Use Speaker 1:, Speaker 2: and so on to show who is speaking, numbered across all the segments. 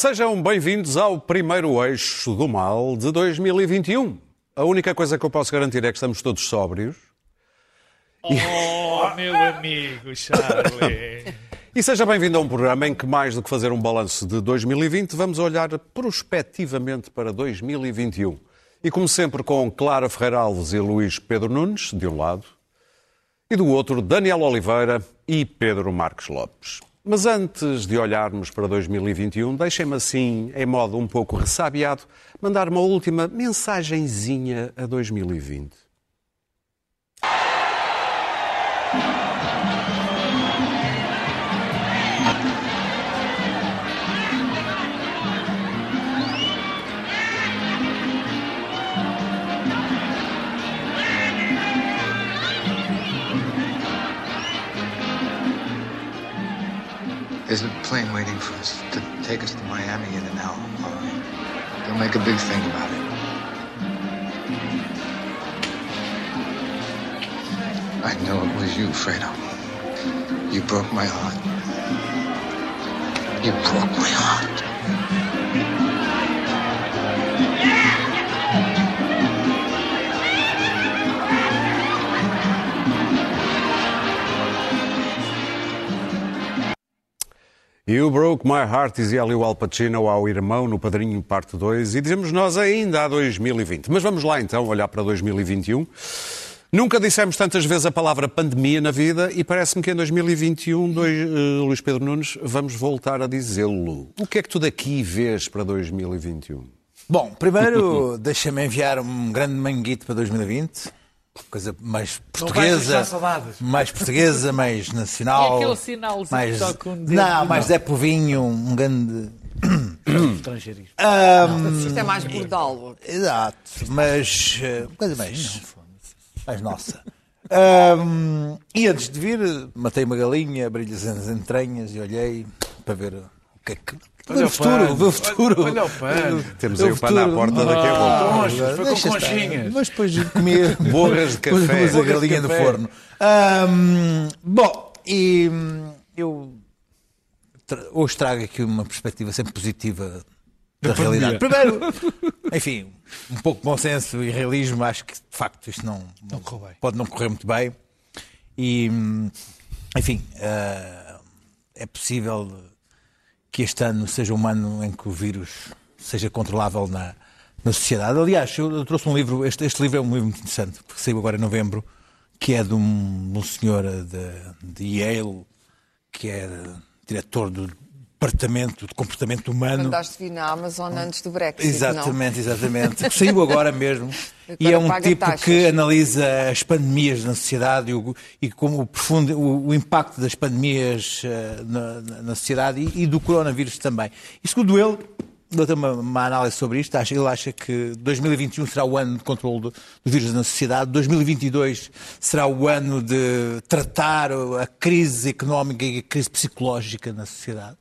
Speaker 1: Sejam bem-vindos ao primeiro eixo do mal de 2021. A única coisa que eu posso garantir é que estamos todos sóbrios.
Speaker 2: Oh, meu amigo Charlie.
Speaker 1: E seja bem-vindo a um programa em que, mais do que fazer um balanço de 2020, vamos olhar prospectivamente para 2021. E como sempre, com Clara Ferreira Alves e Luís Pedro Nunes, de um lado, e do outro, Daniel Oliveira e Pedro Marques Lopes. Mas antes de olharmos para 2021, deixem-me assim, em modo um pouco ressabiado, mandar uma última mensagenzinha a 2020.
Speaker 3: There's a plane waiting for us to take us to Miami in an hour. All right. Don't make a big thing about it. I know it was you, Fredo. You broke my heart. You broke my heart.
Speaker 1: You Broke My Heart, dizia ali o Al Pacino ao irmão no Padrinho Parte 2, e dizemos nós ainda a 2020. Mas vamos lá então olhar para 2021. Nunca dissemos tantas vezes a palavra pandemia na vida e parece-me que em 2021, dois, uh, Luís Pedro Nunes, vamos voltar a dizê-lo. O que é que tu daqui vês para 2021?
Speaker 4: Bom, primeiro deixa-me enviar um grande manguito para 2020. Coisa mais portuguesa, mais portuguesa, mais nacional.
Speaker 2: E aquele sinalzinho
Speaker 4: mais,
Speaker 2: que toca um dedo
Speaker 4: Não, mais. Zé Povinho, um grande.
Speaker 2: Estrangeirismo.
Speaker 5: Isto é mais bordal.
Speaker 4: Exato, mas eh, coisa mais, mais nossa. Ahm, e antes de vir, matei uma galinha, abri-lhes as entranhas e olhei para ver o que é que. Ver o futuro, ver o futuro.
Speaker 2: Olha o pano.
Speaker 1: Temos aí
Speaker 4: o
Speaker 1: pano à porta daqui a pouco.
Speaker 2: Conchas, foi com conchinhas.
Speaker 4: Mas depois comia
Speaker 1: Borras de café.
Speaker 4: Pus a
Speaker 2: de
Speaker 4: galinha no
Speaker 2: café.
Speaker 4: forno. Bom, e hum, eu tra- hoje trago aqui uma perspectiva sempre positiva da, realidade. Primeiro, enfim, um pouco de bom senso e realismo, acho que de facto isto não, não pode não correr muito bem. E, hum, enfim, ah, é possível que este ano seja um ano em que o vírus seja controlável na, na sociedade. Aliás, eu, trouxe um livro, este, este livro é um livro muito interessante, porque saiu agora em novembro, que é de um, um senhor de, de Yale, que é diretor do Departamento de Comportamento Humano.
Speaker 5: Mandaste vir na Amazon antes do Brexit,
Speaker 4: Exatamente, exatamente. Que saiu agora mesmo. e é um tipo
Speaker 5: taxas.
Speaker 4: que analisa as pandemias na sociedade e, o, e como o, profundo, o, o impacto das pandemias eh, na, na- na sociedade e, e do coronavírus também. E segundo ele, ele tem uma, uma análise sobre isto, acha, ele acha que 2021 será o ano de controle do, do vírus na sociedade, 2022 será o ano de tratar a crise económica e a crise psicológica na sociedade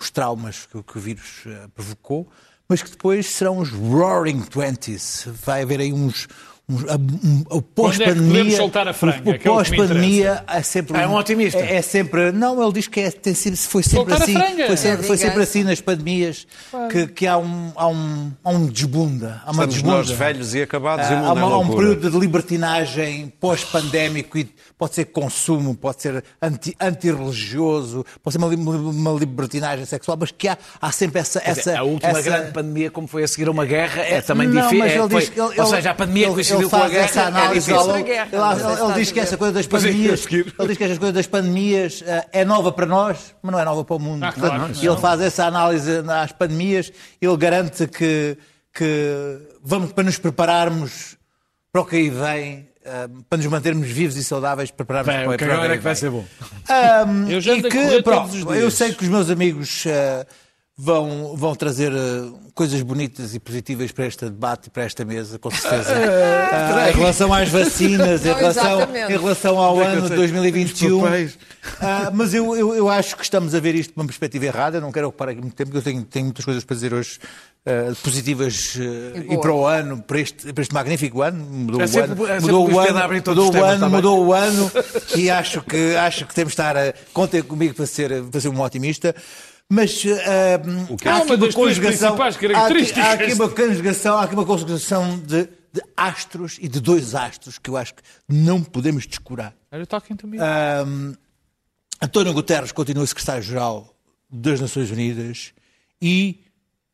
Speaker 4: os traumas que, que o vírus eh, provocou, mas que depois serão os Roaring Twenties. Vai haver aí uns. Um- o
Speaker 2: é que
Speaker 4: pós-pandemia.
Speaker 2: é o
Speaker 4: pós-pandemia é sempre.
Speaker 2: É um otimista.
Speaker 4: É, é sempre. Não, ele diz que é, tem sido, foi sempre
Speaker 2: Soltar
Speaker 4: assim. Foi sempre,
Speaker 5: É
Speaker 4: foi sempre assim nas pandemias que, que há, um, há, um, há um desbunda. Há uma
Speaker 1: Estamos
Speaker 4: desbunda.
Speaker 1: nós velhos e acabados e
Speaker 4: Ah,
Speaker 1: mundo
Speaker 4: há, uma-
Speaker 1: é
Speaker 4: há um período de libertinagem pós-pandémico e pode ser consumo, pode ser anti- antirreligioso, pode ser uma, uma libertinagem sexual, mas que há, há sempre essa. essa
Speaker 6: a última
Speaker 4: essa-
Speaker 6: grande pandemia, como foi a seguir a uma guerra, é também
Speaker 4: Não,
Speaker 6: difícil.
Speaker 4: mas
Speaker 6: é,
Speaker 4: ele
Speaker 6: foi-
Speaker 4: diz que ele-
Speaker 6: ou seja, a pandemia
Speaker 4: ele-
Speaker 6: coincidiu
Speaker 4: ele faz
Speaker 6: guerra.
Speaker 4: essa
Speaker 6: é
Speaker 4: análise,
Speaker 5: Outra guerra,
Speaker 4: ele- diz que essa coisa das
Speaker 6: é,
Speaker 4: pandemias, ele diz que essa coisa das pandemias eh, é nova para nós, mas não é nova para o mundo.
Speaker 2: Ah, claro,
Speaker 4: Portanto,
Speaker 2: não.
Speaker 4: ele faz essa análise às pandemias, ele garante que, que vamos para nos prepararmos para o que aí vem, eh, para nos mantermos vivos e saudáveis, prepararmos
Speaker 6: Bem,
Speaker 4: para,
Speaker 6: o que agora é
Speaker 4: aí
Speaker 6: que vai
Speaker 4: vem.
Speaker 6: ser bom.
Speaker 4: Ahm,
Speaker 2: Eu já
Speaker 4: e que, pronto,
Speaker 2: todos os dias.
Speaker 4: Eu sei que os meus amigos ah, vão, vão trazer ah, coisas bonitas e positivas para este debate e para esta mesa, com certeza. Ah, em relação às vacinas, em
Speaker 5: Não,
Speaker 4: relação, em relação ao
Speaker 6: Onde é
Speaker 4: ano de
Speaker 6: sei?
Speaker 4: 2021.
Speaker 6: Os papéis.
Speaker 4: Ah, mas eu, eu, eu acho que estamos a ver isto de uma perspectiva errada. Eu não quero ocupar aqui muito tempo, porque eu tenho, tenho muitas coisas para dizer hoje. ah, positivas
Speaker 5: E
Speaker 4: e, para o ano, para este, para este magnífico ano. Mudou
Speaker 6: É
Speaker 4: o
Speaker 6: sempre-
Speaker 4: ano,
Speaker 6: é
Speaker 4: mudou
Speaker 6: o
Speaker 4: o ano, mudou o ano, mudou o ano e acho que, acho que temos de estar. a- Contem comigo para ser, para ser um otimista. Mas
Speaker 1: que
Speaker 4: há
Speaker 1: é?
Speaker 2: É
Speaker 4: aqui
Speaker 2: uma
Speaker 4: conjugação, há aqui, há aqui uma conjugação, há aqui uma conjugação de, de astros e de dois astros que eu acho que não podemos descurar.
Speaker 2: Are you talking to me?
Speaker 4: Ahm, António Guterres continua secretário-geral das Nações Unidas e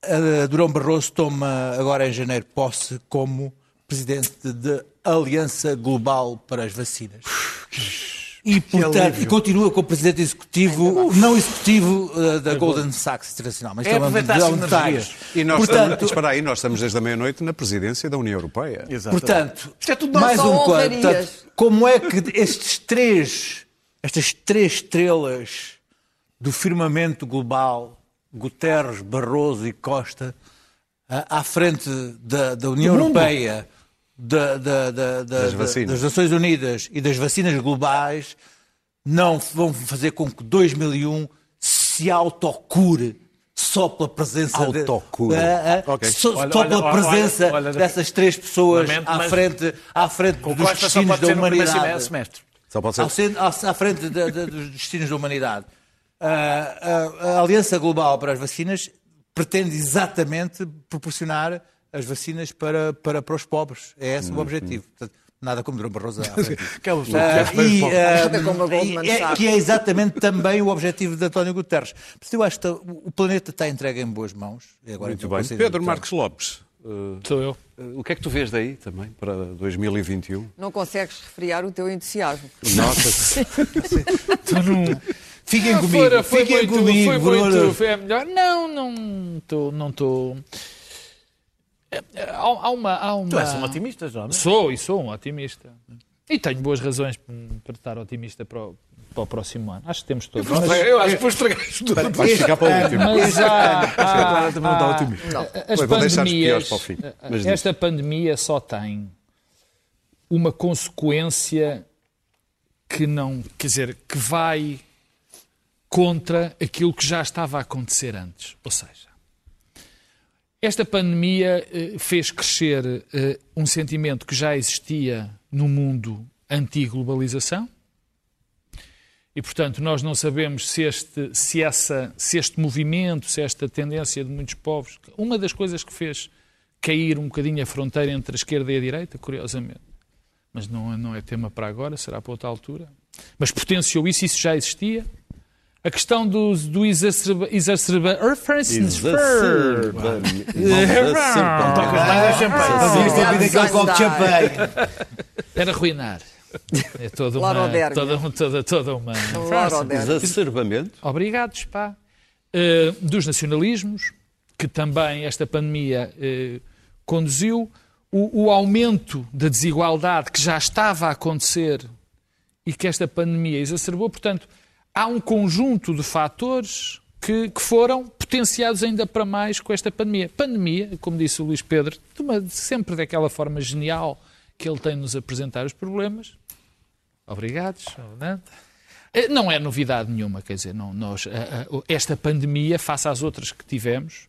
Speaker 4: ah, Durão Barroso toma agora em janeiro posse como presidente da Aliança Global para as Vacinas. E, portanto, e continua como presidente executivo, não executivo ah, da Golden Sachs Internacional. Mas
Speaker 6: É
Speaker 4: é um detalhe.
Speaker 6: energias.
Speaker 1: E nós,
Speaker 4: Portanto,
Speaker 1: estamos, espera aí, nós estamos desde a meia-noite na presidência da União Europeia.
Speaker 4: Portanto,
Speaker 6: Isto é tudo
Speaker 4: mais um. Portanto, como é que estes três, estas três estrelas do firmamento global, Guterres, Barroso e Costa, à à frente da, da União Europeia, da- da- da- da-
Speaker 1: Das
Speaker 4: das Nações Unidas e das vacinas globais, não vão fazer com que 2001 se autocure só pela presença de-
Speaker 1: Autocure.
Speaker 4: Ah, ah,
Speaker 1: Ok.
Speaker 4: só,
Speaker 2: Olha,
Speaker 4: só pela
Speaker 2: olha,
Speaker 4: presença
Speaker 2: olha,
Speaker 4: dessas três pessoas
Speaker 6: Lamento,
Speaker 4: à frente, à frente dos destinos da humanidade.
Speaker 6: semestre.
Speaker 1: Só pode ser.
Speaker 4: À frente dos destinos da humanidade. Ah, a, a Aliança Global para as Vacinas pretende exatamente proporcionar as vacinas para, para, para os pobres. É esse o objetivo. Portanto, nada como Durão Barroso frente.
Speaker 6: Que é
Speaker 4: Ah, e, ah,
Speaker 5: a Goldman
Speaker 4: e é- que é exatamente também o objetivo de António Guterres. Portanto, eu acho que o planeta está entregue em boas mãos. E agora
Speaker 1: Muito bem. Pedro Marques Lopes, eh,
Speaker 2: Sou eu.
Speaker 1: eh, o que é que tu vês daí também para 2021?
Speaker 5: Não consegues refriar o teu entusiasmo.
Speaker 1: Nota-se.
Speaker 2: Num.
Speaker 4: Fiquem
Speaker 2: Ah,
Speaker 4: comigo,
Speaker 2: fora, foi
Speaker 4: fiquem
Speaker 2: muito,
Speaker 4: comigo,
Speaker 2: foi muito, foi a melhor. Não, não estou, não estou. Há, há uma, há uma.
Speaker 6: Tu és um otimista, já, não é?
Speaker 2: Sou e sou um otimista. E tenho boas razões para estar otimista para o, para o próximo ano. Acho que temos todos. Mas,
Speaker 6: Eu acho que depois estragaste tudo.
Speaker 1: Vais ficar para o último.
Speaker 2: mas há, há,
Speaker 6: também não está
Speaker 2: há-
Speaker 6: otimista.
Speaker 2: as
Speaker 1: Vou
Speaker 2: pandemias,
Speaker 1: piores para o fim. Mas diz.
Speaker 2: esta pandemia só tem uma consequência que não, quer dizer, que vai contra aquilo que já estava a acontecer antes. Ou seja, esta pandemia eh, fez crescer eh, um sentimento que já existia no mundo anti-globalização. E, portanto, nós não sabemos se este, se, essa, se este movimento, se esta tendência de muitos povos. Uma das coisas que fez cair um bocadinho a fronteira entre a esquerda e a direita, curiosamente, mas não, não é tema para agora, será para outra altura. Mas potenciou isso, isso já existia. A questão do, do exacerba... exacerba
Speaker 4: copo de champanhe.
Speaker 2: Era arruinar. É toda uma... Toda, toda, toda uma...
Speaker 1: Exacerbamento.
Speaker 2: Obrigados, pá. Eh, dos nacionalismos, que também esta pandemia eh, conduziu, o, o aumento da desigualdade que já estava a acontecer e que esta pandemia exacerbou. Portanto, há um conjunto de fatores que, que foram potenciados ainda para mais com esta pandemia. Pandemia, como disse o Luís Pedro, de uma- sempre daquela forma genial que ele tem de nos apresentar os problemas. Obrigados. Fernando. Eh, Não é novidade nenhuma, quer dizer, não, nós, eh, eh, esta pandemia, face às outras que tivemos,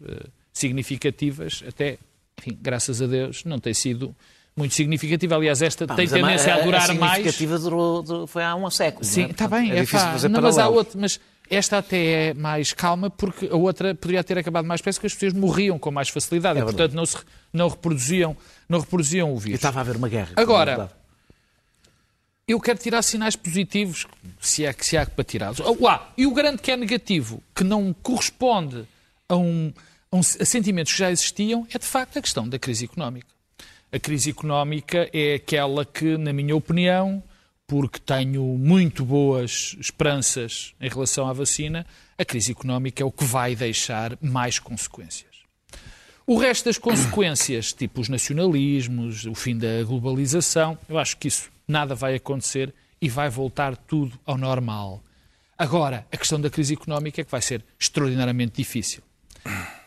Speaker 2: significativas, até, enfim, graças a Deus, não tem sido muito significativa. Aliás, esta tem
Speaker 6: Mas a
Speaker 2: tendência a durar mais.
Speaker 6: significativa durou, durou- foi há um século.
Speaker 2: Sim,
Speaker 6: não é?
Speaker 2: está bem,
Speaker 6: é
Speaker 2: é,
Speaker 6: difícil
Speaker 2: pá,
Speaker 6: fazer
Speaker 2: não, mas há outra, mas esta até é mais calma porque a outra poderia ter acabado mais depressa porque as pessoas morriam com mais facilidade
Speaker 6: É
Speaker 2: e, portanto, não, se, não, reproduziam, não reproduziam o
Speaker 6: E
Speaker 2: vírus.
Speaker 6: estava a haver uma guerra.
Speaker 2: Agora, eu quero tirar sinais positivos, se é que se há para tirá-los. Ah, e o grande que é negativo, que não corresponde a, um, a, um- a sentimentos que já existiam, é de facto a questão da crise económica. A crise económica é aquela que, na minha opinião, porque tenho muito boas esperanças em relação à vacina, a crise económica é o que vai deixar mais consequências. O resto das consequências, tipo os nacionalismos, o fim da globalização, eu acho que isso nada vai acontecer e vai voltar tudo ao normal. Agora, a questão da crise económica é que vai ser extraordinariamente difícil.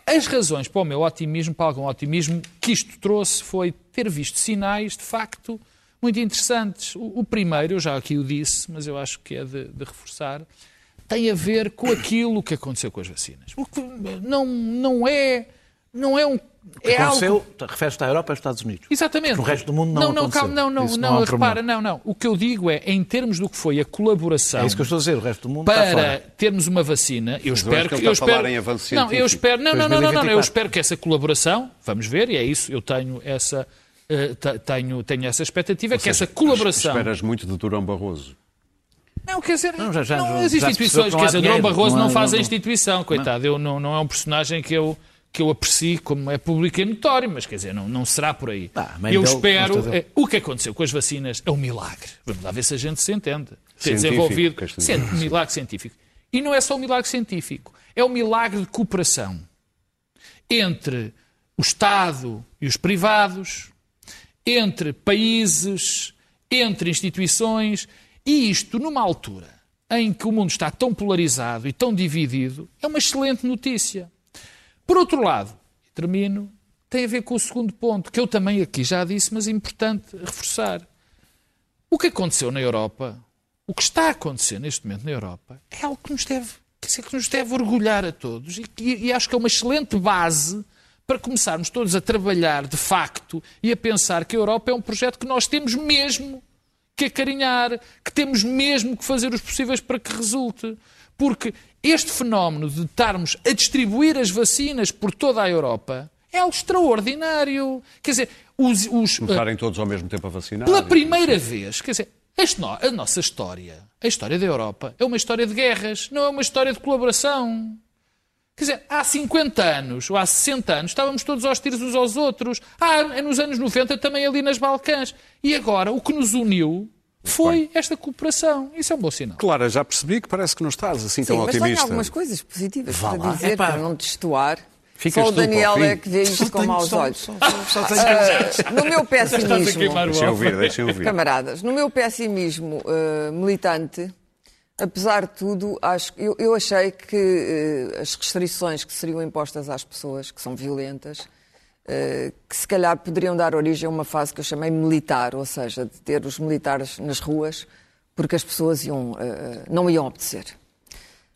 Speaker 2: As razões para o meu otimismo, para algum otimismo que isto trouxe, foi ter visto sinais, de facto, muito interessantes. O, o primeiro, eu já aqui o disse, mas eu acho que é de, de reforçar, tem a ver com aquilo que aconteceu com as vacinas. O que não, não é não é um. É
Speaker 6: Aconteceu,
Speaker 2: algo.
Speaker 6: refere-se à Europa e aos Estados Unidos.
Speaker 2: Exatamente.
Speaker 6: No resto do mundo não
Speaker 2: Não, não,
Speaker 6: aconteceu.
Speaker 2: calma, não, não, não,
Speaker 6: não é
Speaker 2: repara, não, não. O que eu digo é, em termos do que foi a colaboração
Speaker 6: É isso que eu estou a dizer, o resto do mundo está
Speaker 2: para
Speaker 6: fora.
Speaker 2: termos uma vacina, eu
Speaker 1: acho
Speaker 2: espero
Speaker 1: que
Speaker 2: que eu espero
Speaker 1: em avanço
Speaker 2: Não, eu espero, não, não, não, não, não, eu
Speaker 6: 2024.
Speaker 2: espero que essa colaboração, vamos ver, e é isso, eu tenho essa tenho, tenho essa expectativa, que essa colaboração.
Speaker 1: Esperas muito de Durão Barroso.
Speaker 2: Não, quer dizer,
Speaker 6: Não, já- já-
Speaker 2: não, as instituições, quer dizer, Durão Barroso
Speaker 6: não
Speaker 2: não, faz a instituição, coitado, eu, não, não é um personagem que eu, que eu aprecio como é público e notório, mas quer dizer, não, não será por aí.
Speaker 6: Ah, mãe
Speaker 2: eu
Speaker 6: dele,
Speaker 2: espero,
Speaker 6: gosta dele.
Speaker 2: eh, o que aconteceu com as vacinas é um milagre. Vamos lá ver se a gente se entende. Ter
Speaker 1: Científico,
Speaker 2: desenvolvido. Sim, um milagre científico. E não é só um milagre científico, é um milagre de cooperação entre o Estado e os privados, entre países, entre instituições, e isto numa altura em que o mundo está tão polarizado e tão dividido, é uma excelente notícia. Por outro lado, e termino, tem a ver com o segundo ponto, que eu também aqui já disse, mas é importante reforçar. O que aconteceu na Europa, o que está a acontecer neste momento na Europa, é algo que nos deve, que nos deve orgulhar a todos e, que- e acho que é uma excelente base para começarmos todos a trabalhar de facto e a pensar que a Europa é um projeto que nós temos mesmo que acarinhar, que temos mesmo que fazer os possíveis para que resulte. Porque este fenómeno de estarmos a distribuir as vacinas por toda a Europa é algo extraordinário. Quer dizer, os, os,
Speaker 1: Estarem todos ao mesmo tempo a vacinar.
Speaker 2: pela primeira vez, quer dizer, a nossa história, a história da Europa, é uma história de guerras, não é uma história de colaboração. Quer dizer, há 50 anos ou há 60 anos estávamos todos aos tiros uns aos outros. Ah, nos anos 90 também ali nas Balcãs. E agora o que nos uniu foi esta cooperação. Isso é um bom sinal.
Speaker 1: Clara, já percebi que parece que não estás assim tão
Speaker 5: Sim, mas tenho
Speaker 1: otimista.
Speaker 5: algumas coisas positivas
Speaker 6: Vá
Speaker 5: para
Speaker 6: lá.
Speaker 5: dizer,
Speaker 6: Epá.
Speaker 5: para não destoar.
Speaker 1: Ficas
Speaker 5: Só o Daniel é que vê isto com maus
Speaker 6: só-
Speaker 5: olhos.
Speaker 6: só- só tenho-
Speaker 5: Ah, no meu pessimismo,
Speaker 1: Deixem
Speaker 2: alvo.
Speaker 1: ouvir, deixem ouvir.
Speaker 5: camaradas, no meu pessimismo eh, militante, apesar de tudo, acho, eu, eu achei que eh, as restrições que seriam impostas às pessoas, que são violentas, eh, que se calhar poderiam dar origem a uma fase que eu chamei militar, ou seja, de ter os militares nas ruas, porque as pessoas iam, eh, não iam obedecer.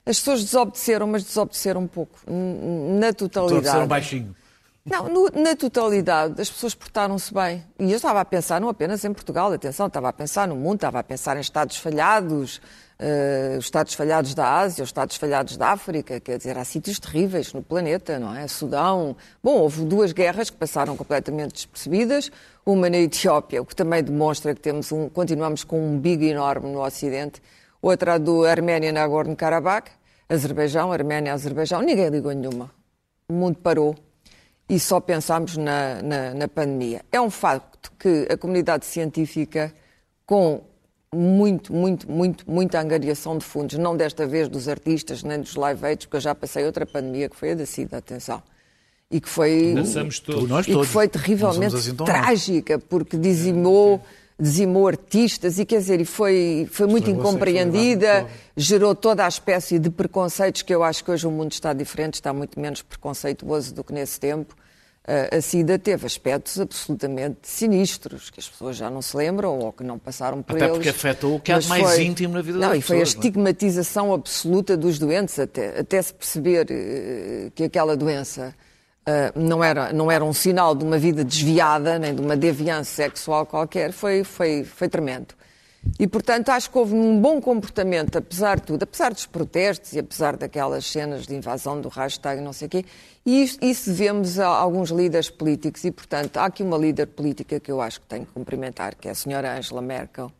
Speaker 5: As pessoas desobedeceram, mas desobedeceram um pouco, na totalidade.
Speaker 6: um baixinho.
Speaker 5: Não, no- na totalidade, as pessoas portaram-se bem. E eu estava a pensar não apenas em Portugal, atenção, estava a pensar no mundo, estava a pensar em Estados falhados, eh, os Estados falhados da Ásia, os Estados falhados da África, quer dizer, há sítios terríveis no planeta, não é? Sudão. Bom, houve duas guerras que passaram completamente despercebidas, uma na Etiópia, o que também demonstra que temos um, continuamos com um big enorme no Ocidente, outra a do Arménia Nagorno-Karabakh, Azerbaijão, Arménia, Azerbaijão, ninguém ligou nenhuma. O mundo parou e só pensámos na, na, na pandemia. É um facto que a comunidade científica, com muito, muito, muito, muita angariação de fundos, não desta vez dos artistas nem dos live aids, porque eu já passei outra pandemia que foi a da SIDA, atenção, e que foi,
Speaker 2: Passamos todos.
Speaker 6: Nós
Speaker 5: e que
Speaker 6: todos.
Speaker 5: foi terrivelmente
Speaker 6: assim
Speaker 5: trágica, porque dizimou, dizimou artistas e quer dizer, e foi, foi muito incompreendida, gerou toda a espécie de preconceitos que eu acho que hoje o mundo está diferente, está muito menos preconceituoso do que nesse tempo. A SIDA teve aspectos absolutamente sinistros, que as pessoas já não se lembram ou que não passaram por
Speaker 6: Até
Speaker 5: eles.
Speaker 6: porque afetou o que há de
Speaker 5: Mas
Speaker 6: mais íntimo na vida
Speaker 5: não,
Speaker 6: das
Speaker 5: e foi a
Speaker 6: pessoas, não é?
Speaker 5: estigmatização absoluta dos doentes, até, até se perceber eh, que aquela doença ah, não, era, não era um sinal de uma vida desviada, nem de uma deviância sexual qualquer, foi, foi, foi tremendo. E, portanto, acho que houve um bom comportamento, apesar de tudo, apesar dos protestos e apesar daquelas cenas de invasão do hashtag não sei o quê, e isso, isso devemos a alguns líderes políticos. E, portanto, há aqui uma líder política que eu acho que tenho que cumprimentar, que é a senhora Angela Merkel,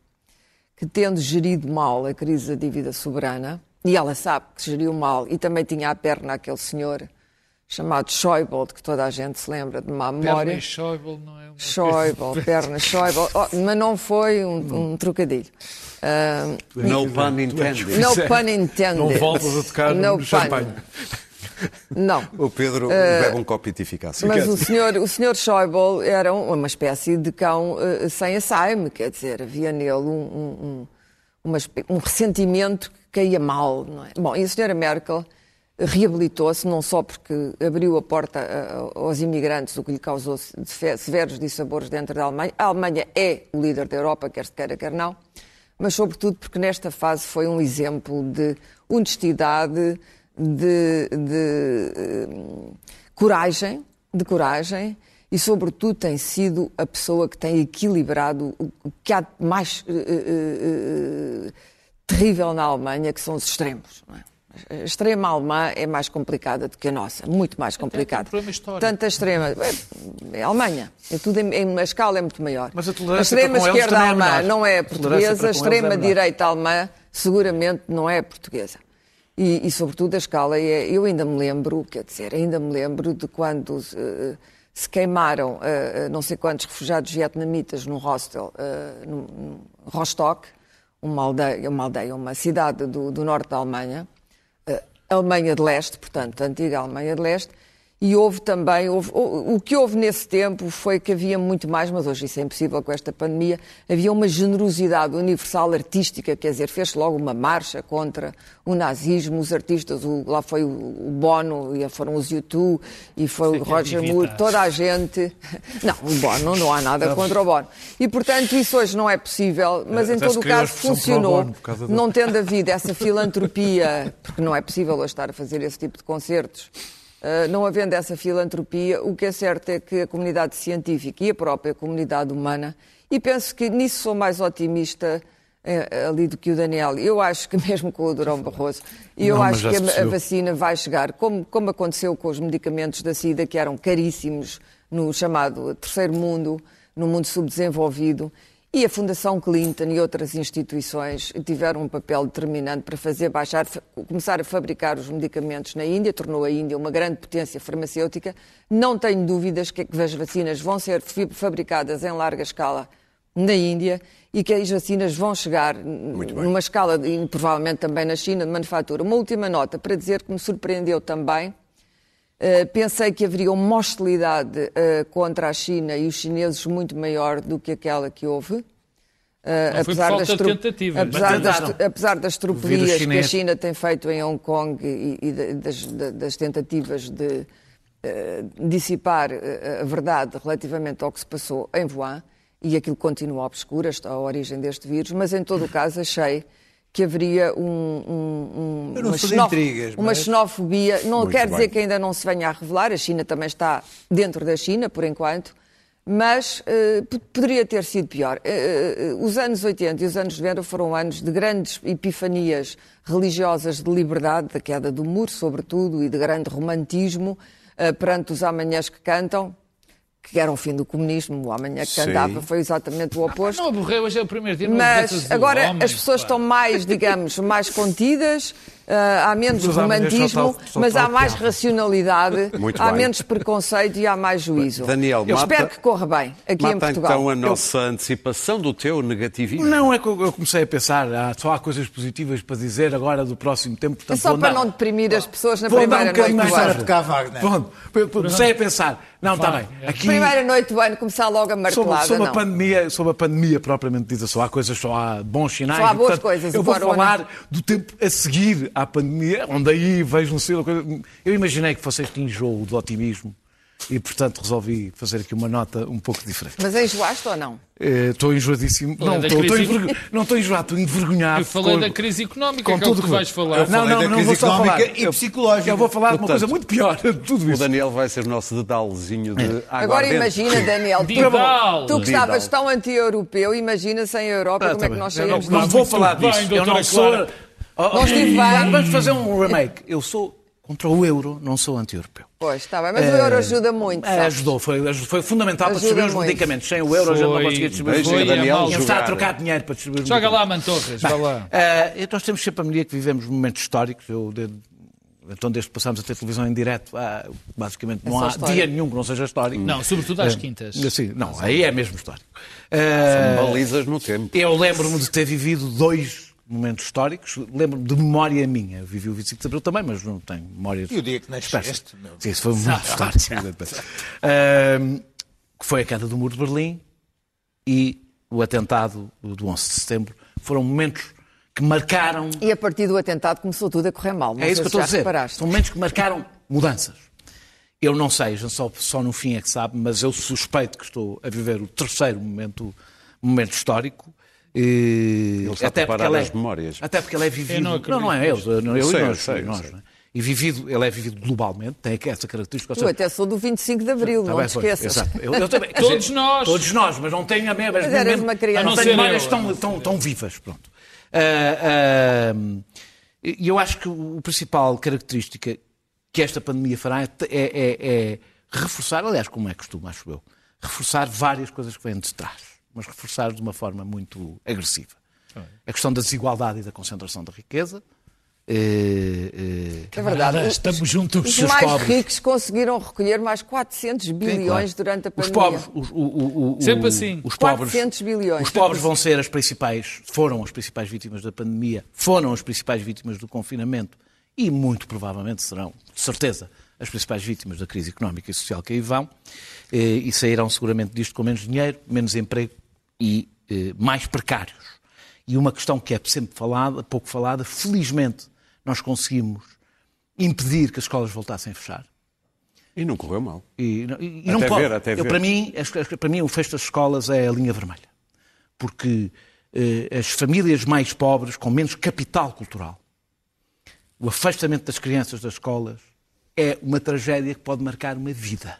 Speaker 5: que tendo gerido mal a crise da dívida soberana, e ela sabe que geriu mal, e também tinha à perna aquele senhor chamado Schäuble, de que toda a gente se lembra de má
Speaker 2: Perna
Speaker 5: memória.
Speaker 2: e Schäuble não é uma
Speaker 5: Schäuble, perna Schäuble, Oh, mas não foi um, um trocadilho. Ah,
Speaker 1: No pun intended.
Speaker 5: no pun intended.
Speaker 6: Não voltas a tocar
Speaker 5: no
Speaker 6: champanhe.
Speaker 5: Não.
Speaker 1: O Pedro bebe um copo e te fica assim.
Speaker 5: Mas o senhor, o senhor Schäuble era um- uma espécie de cão eh, sem açaime, quer dizer, havia nele um, um- um- um ressentimento que caía mal. Não é? Bom, e a senhora Merkel reabilitou-se não só porque abriu a porta aos imigrantes, o que lhe causou se- se- severos dissabores dentro da Alemanha. A Alemanha é o líder da Europa, quer se queira, quer não, mas sobretudo porque nesta fase foi um exemplo de honestidade, de, de, eh, coragem, de coragem e, sobretudo, tem sido a pessoa que tem equilibrado o que há mais eh, eh, eh, terrível na Alemanha, que são os extremos. não é? A extrema alemã é mais complicada do que a nossa, muito mais complicada.
Speaker 2: um problema.
Speaker 5: Tanto a extrema. É, é a Alemanha. É tudo em, em- a escala é muito maior.
Speaker 6: Mas a
Speaker 5: a extrema
Speaker 6: para com eles
Speaker 5: esquerda
Speaker 6: é
Speaker 5: alemã não é
Speaker 6: A
Speaker 5: portuguesa, a
Speaker 6: é
Speaker 5: extrema direita alemã seguramente não é portuguesa. E, e, sobretudo a escala é. Eu ainda me lembro, quer dizer, ainda me lembro de quando eh, se queimaram eh, não sei quantos refugiados vietnamitas num hostel eh, no, no Rostock, uma aldeia, uma aldeia, uma cidade do, do norte da Alemanha, Alemanha de Leste, portanto, antiga Alemanha de Leste, e houve também, houve- o, o que houve nesse tempo foi que havia muito mais, mas hoje isso é impossível com esta pandemia, havia uma generosidade universal artística, quer dizer, fez logo uma marcha contra o nazismo, os artistas, o- lá foi o, o Bono, e foram os U2, e foi o
Speaker 2: que é
Speaker 5: Roger
Speaker 2: de
Speaker 5: Moore, toda a gente. Não, o Bono, não há nada contra o Bono. E, portanto, isso hoje não é possível, mas em
Speaker 6: Até
Speaker 5: todo o caso funcionou.
Speaker 6: bono
Speaker 5: Não tendo havido essa filantropia, porque não é possível hoje estar a fazer esse tipo de concertos, não havendo essa filantropia, o que é certo é que a comunidade científica e a própria comunidade humana, e penso que nisso sou mais otimista eh, ali do que o Daniel, eu acho que mesmo com o Durão Barroso, e eu acho que a, a vacina vai chegar, como, como aconteceu com os medicamentos da SIDA, que eram caríssimos no chamado terceiro mundo, no mundo subdesenvolvido, e a Fundação Clinton e outras instituições tiveram um papel determinante para fazer baixar, começar a fabricar os medicamentos na Índia, tornou a Índia uma grande potência farmacêutica. Não tenho dúvidas que as vacinas vão ser fabricadas em larga escala na Índia e que as vacinas vão chegar numa escala, e provavelmente também na China, de manufatura. Uma última nota para dizer que me surpreendeu também. Uh, pensei que haveria uma hostilidade uh, contra a China e os chineses muito maior do que aquela que houve. Uh,
Speaker 2: falta de tentativas,
Speaker 5: apesar, das, apesar das tropelias que a. China tem feito em Hong Kong e, e da- das, da- das tentativas de eh, dissipar eh, a verdade relativamente ao que se passou em Wuhan, e aquilo continua obscuro, a origem deste vírus, mas em todo o caso achei que haveria um, um- um- uma, xenof-
Speaker 4: intrigas,
Speaker 5: uma
Speaker 4: mas-
Speaker 5: xenofobia. Não
Speaker 1: Muito
Speaker 5: quer
Speaker 1: bem.
Speaker 5: dizer que ainda não se venha a revelar, a China também está dentro da China, por enquanto, mas p- poderia ter sido pior. Eh, os anos 80 e os anos 90 foram anos de grandes epifanias religiosas de liberdade, da queda do muro, sobretudo, e de grande romantismo perante os amanhãs que cantam, que era o fim do comunismo. O amanhã que cantava foi exatamente o oposto.
Speaker 2: Não aborreu, hoje é o primeiro dia. não
Speaker 5: Mas agora
Speaker 2: homem,
Speaker 5: as pessoas
Speaker 2: pá.
Speaker 5: estão mais, digamos, mais contidas, ah, há menos
Speaker 6: só
Speaker 5: romantismo,
Speaker 6: só
Speaker 5: mas há mais racionalidade,
Speaker 1: Muito
Speaker 5: há
Speaker 1: bem.
Speaker 5: menos preconceito e há mais juízo.
Speaker 1: Daniel,
Speaker 5: Eu
Speaker 1: mata-
Speaker 5: espero que corra bem aqui em
Speaker 1: Mata
Speaker 5: Portugal.
Speaker 1: então a nossa antecipação do teu negativismo.
Speaker 6: Não, é que eu eu comecei a pensar, só há coisas positivas para dizer agora do próximo tempo.
Speaker 5: É
Speaker 6: Portanto,
Speaker 5: só
Speaker 6: vou
Speaker 5: para não deprimir as pessoas na
Speaker 6: vou
Speaker 5: primeira
Speaker 6: um
Speaker 5: noite ano.
Speaker 4: Cá, Wagner.
Speaker 6: Pronto, eu comecei a pensar, não, está bem, aqui...
Speaker 5: Primeira noite do ano, começar logo a martelada,
Speaker 6: sobre a
Speaker 5: não.
Speaker 6: pandemia, sobre a pandemia propriamente dita, só há coisas, só há bons sinais.
Speaker 5: Só há boas
Speaker 6: portanto,
Speaker 5: coisas,
Speaker 6: Eu vou falar do tempo a seguir à pandemia, onde aí vejo um selo. coisa- Eu imaginei que vocês tinham enjoo do otimismo e, portanto, resolvi fazer aqui uma nota um pouco diferente.
Speaker 5: Mas enjoaste ou não?
Speaker 6: Eh, Estou enjoadíssimo.
Speaker 2: Falei
Speaker 6: Não, estou
Speaker 2: crise-
Speaker 6: não estou enjoado, estou envergonhado.
Speaker 2: Eu falei
Speaker 6: com-
Speaker 2: da crise económica,
Speaker 6: com
Speaker 2: que é o
Speaker 6: tudo
Speaker 2: que tu vais falar.
Speaker 4: Eu
Speaker 6: Não, não,
Speaker 4: da
Speaker 6: não
Speaker 4: crise
Speaker 6: vou só
Speaker 4: económica
Speaker 6: falar.
Speaker 4: e psicológica.
Speaker 6: Eu vou falar de uma coisa muito pior de tudo
Speaker 1: O
Speaker 6: isso.
Speaker 1: Daniel vai ser o nosso dedalzinho de água
Speaker 5: Agora imagina, Daniel, tu,
Speaker 2: Didal.
Speaker 5: tu que estavas tão anti-europeu, imagina sem a Europa,
Speaker 6: Ah,
Speaker 5: como
Speaker 6: tá
Speaker 5: é que nós
Speaker 6: Eu
Speaker 5: saímos
Speaker 6: não, não vou falar
Speaker 2: bem,
Speaker 6: disso. eu não sou. Oh,
Speaker 5: Nós nem vamos.
Speaker 6: Vamos fazer um remake. Eu sou contra o euro, não sou anti-europeu.
Speaker 5: Pois, está bem, mas o euro ajuda muito,
Speaker 6: É, ajudou, foi, foi fundamental para
Speaker 5: Ajuda
Speaker 6: distribuir os
Speaker 5: muito.
Speaker 6: medicamentos. Sem o euro a gente não
Speaker 2: Foi-
Speaker 6: conseguia distribuir os
Speaker 2: foi
Speaker 6: medicamentos.
Speaker 1: Daniel,
Speaker 2: a
Speaker 6: trocar dinheiro para distribuir os
Speaker 2: Joga lá. Mantorras, vai lá.
Speaker 6: Eh, nós temos sempre a mania que vivemos momentos históricos. Eu, de- então, desde que passamos a ter televisão em direto, basicamente não
Speaker 5: só
Speaker 6: há
Speaker 5: história.
Speaker 6: dia nenhum que não seja histórico.
Speaker 2: Não, sobretudo às quintas.
Speaker 6: Sim, não, aí é mesmo histórico. Eh,
Speaker 1: Balizas no tempo.
Speaker 6: eu lembro-me de ter vivido dois momentos históricos. Lembro-me de memória minha. Eu Vivi o 25 de Abril também, mas não tenho memória.
Speaker 4: E o dia que nasceste, meu.
Speaker 6: Sim, isso foi um momento histórico. Ahm, que foi a queda do Muro de Berlim e o atentado do 11 de setembro. Foram momentos que marcaram
Speaker 5: E a partir do atentado começou tudo a correr mal. Não
Speaker 6: é isso que eu estou a dizer.
Speaker 5: reparaste.
Speaker 6: São momentos que marcaram mudanças. Eu não sei, só, só no fim é que sabe, mas eu suspeito que estou a viver o terceiro momento, momento histórico. E,
Speaker 1: Ele está a
Speaker 6: até porque ele é,
Speaker 1: as memórias.
Speaker 6: Até porque ele é vivido.
Speaker 2: Eu não
Speaker 6: não, não é eu, eu, eu,
Speaker 1: Eu sei,
Speaker 6: e nós,
Speaker 1: sei,
Speaker 6: nós,
Speaker 1: sei.
Speaker 6: não é? e vivido, ele é vivido globalmente, tem essa característica.
Speaker 5: Eu até sou do 25 de Abril,
Speaker 6: Tá
Speaker 5: não
Speaker 6: bem,
Speaker 5: te esqueças.
Speaker 6: exato. Eu- eu também,
Speaker 2: Todos nós.
Speaker 6: Todos nós, mas não tenho a mesma.
Speaker 5: Mas eras uma criança.
Speaker 6: Não
Speaker 2: não
Speaker 6: tenho memórias tão,
Speaker 2: não
Speaker 6: tão, tão vivas. Pronto. Ah, E eu acho que o principal característica que esta pandemia fará é, é- é- é reforçar, aliás, como é costume, acho eu, reforçar várias coisas que vêm de trás, mas reforçar de uma forma muito agressiva. A questão da desigualdade e da concentração da riqueza. eh, eh,
Speaker 5: É verdade.
Speaker 2: Estamos juntos.
Speaker 5: Os
Speaker 6: os
Speaker 5: mais
Speaker 6: pobres.
Speaker 5: ricos conseguiram recolher mais 400 bilhões
Speaker 6: Claro.
Speaker 5: durante a
Speaker 6: Os
Speaker 5: pandemia.
Speaker 6: pobres, os, o- o- o-
Speaker 2: Sempre assim.
Speaker 6: Os pobres,
Speaker 5: 400 bilhões.
Speaker 6: Os pobres vão ser as principais, foram as principais vítimas da pandemia, foram as principais vítimas do confinamento e muito provavelmente serão, de certeza, as principais vítimas da crise económica e social que aí vão eh, e sairão seguramente disto com menos dinheiro, menos emprego e eh, mais precários. E uma questão que é sempre falada, pouco falada, felizmente nós conseguimos impedir que as escolas voltassem a fechar.
Speaker 1: E não correu mal.
Speaker 6: E, não- e
Speaker 1: Até
Speaker 6: não pode.
Speaker 1: ver, até
Speaker 6: Eu,
Speaker 1: ver.
Speaker 6: para, mim, as- para mim, o fecho das escolas é a linha vermelha. Porque eh, as famílias mais pobres, com menos capital cultural, o afastamento das crianças das escolas é uma tragédia que pode marcar uma vida.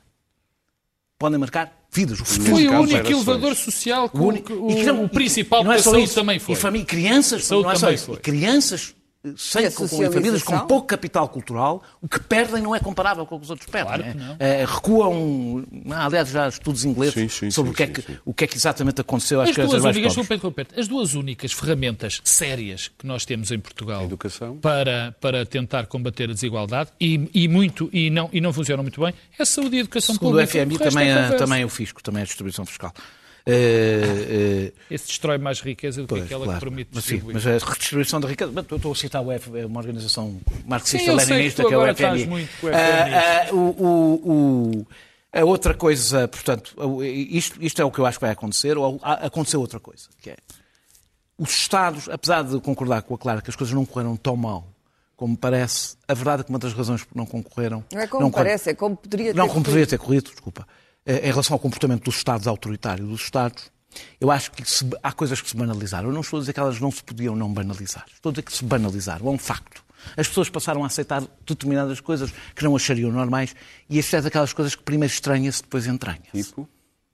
Speaker 6: Podem marcar vidas.
Speaker 2: Foi o único elevador social que
Speaker 6: O
Speaker 2: o,
Speaker 6: único-
Speaker 2: o-
Speaker 6: e
Speaker 2: o principal
Speaker 6: e não é só
Speaker 2: saúde
Speaker 6: isso.
Speaker 2: também foi.
Speaker 6: E famí- crianças,
Speaker 2: Saúde
Speaker 6: não é só
Speaker 2: também
Speaker 6: isso.
Speaker 2: foi.
Speaker 6: Crianças sem,
Speaker 5: E
Speaker 6: com, com famílias com pouco capital cultural, o que perdem não é comparável com o que os outros perdem.
Speaker 2: Claro
Speaker 6: é. Eh, recuam, ah, aliás, já há estudos ingleses
Speaker 1: Sim, sim,
Speaker 6: sobre
Speaker 1: sim,
Speaker 6: o, que é que, o que é que exatamente aconteceu às
Speaker 2: As
Speaker 6: crianças
Speaker 2: duas
Speaker 6: mais
Speaker 2: únicas,
Speaker 6: pobres.
Speaker 2: as duas únicas ferramentas sérias que nós temos em Portugal
Speaker 1: educação.
Speaker 2: para, para tentar combater a desigualdade e, e muito e não, e não funcionam muito bem é a saúde e a educação
Speaker 6: Segundo o
Speaker 2: pública.
Speaker 6: FMI,
Speaker 2: O resto
Speaker 6: também,
Speaker 2: é
Speaker 6: a, também o fisco, também a distribuição fiscal. Eh, eh,
Speaker 2: Esse destrói mais riqueza do que
Speaker 6: Pois,
Speaker 2: aquela
Speaker 6: claro.
Speaker 2: que permite
Speaker 6: mas, sim, mas a redistribuição da riqueza. eu Estou a citar o F, é uma organização marxista-leninista
Speaker 2: que
Speaker 6: que, é o
Speaker 2: agora
Speaker 6: FMI.
Speaker 2: estás muito com o
Speaker 6: Ah, ah, o- o- o- a outra coisa, portanto, isto, isto é o que eu acho que vai acontecer, ou a- aconteceu outra coisa, que é os Estados, apesar de concordar com a Clara que as coisas não correram tão mal como parece, a verdade é que uma das razões por não concorreram.
Speaker 5: Não é como
Speaker 6: não
Speaker 5: parece, é como poderia ter
Speaker 6: não, como
Speaker 5: corrido.
Speaker 6: poderia ter corrido, desculpa. Eh, Em relação ao comportamento dos Estados autoritário dos Estados, eu acho que se- há coisas que se banalizaram. Eu não estou a dizer que elas não se podiam não banalizar. Estou a dizer que se banalizaram. É um facto. As pessoas passaram a aceitar determinadas coisas que não achariam normais e isto é daquelas coisas que primeiro estranha-se, depois entranha-se.
Speaker 1: Tipo,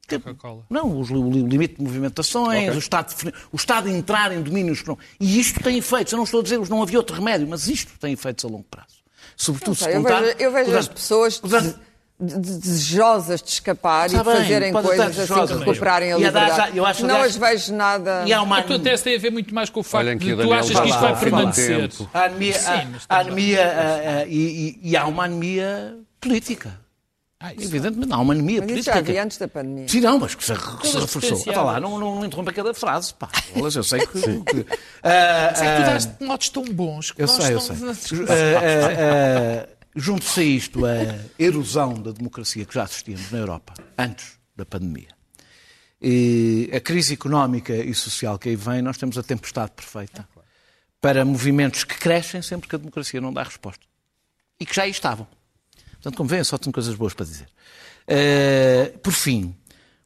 Speaker 2: Coca-Cola.
Speaker 6: Não, o, li- o limite de movimentações,
Speaker 1: Ok.
Speaker 6: o, estado de, o Estado de entrar em domínios que não. E isto tem efeitos. Eu não estou a dizer que não havia outro remédio, mas isto tem efeitos a longo prazo. Sobretudo
Speaker 5: Não
Speaker 6: se
Speaker 5: sei, eu
Speaker 6: contar.
Speaker 5: vejo, eu vejo as
Speaker 6: portanto,
Speaker 5: pessoas
Speaker 6: portanto,
Speaker 5: desejosas de escapar
Speaker 6: Está
Speaker 5: e de
Speaker 6: bem,
Speaker 5: fazerem coisas assim que
Speaker 6: mesmo.
Speaker 5: recuperarem a
Speaker 6: a
Speaker 5: liberdade.
Speaker 6: eu acho,
Speaker 5: não
Speaker 6: aliás,
Speaker 5: as vejo nada.
Speaker 6: E há uma
Speaker 2: Tu até tem a ver muito mais com o facto
Speaker 1: Olhem que
Speaker 2: de
Speaker 1: o
Speaker 2: tu achas que isto
Speaker 1: lá
Speaker 2: vai permanecer.
Speaker 6: A anemia,
Speaker 2: Sim,
Speaker 6: a-
Speaker 2: mas
Speaker 6: a,
Speaker 2: estamos
Speaker 6: anemia a- a- e, e- e há uma anemia política.
Speaker 2: Ah, isso-
Speaker 6: Evidentemente, há uma anemia
Speaker 5: Mas isso
Speaker 6: política.
Speaker 5: já havia antes da pandemia.
Speaker 6: Sim, não, mas que se, que se reforçou. Ah, lá, não, não, não interrompa cada frase. Pá. Eu sei que. que- Ah,
Speaker 2: Mas é que tu
Speaker 6: ah,
Speaker 2: dás modos tão bons que
Speaker 6: eu
Speaker 2: nós
Speaker 6: sei, eu sei. Junto-se a isto a erosão da democracia que já assistíamos na Europa antes da pandemia. E a crise económica e social que aí vem, nós temos a tempestade perfeita para movimentos que crescem sempre que a democracia não dá resposta. E que já aí estavam. Portanto, como veem, só tenho coisas boas para dizer. Uh, por fim,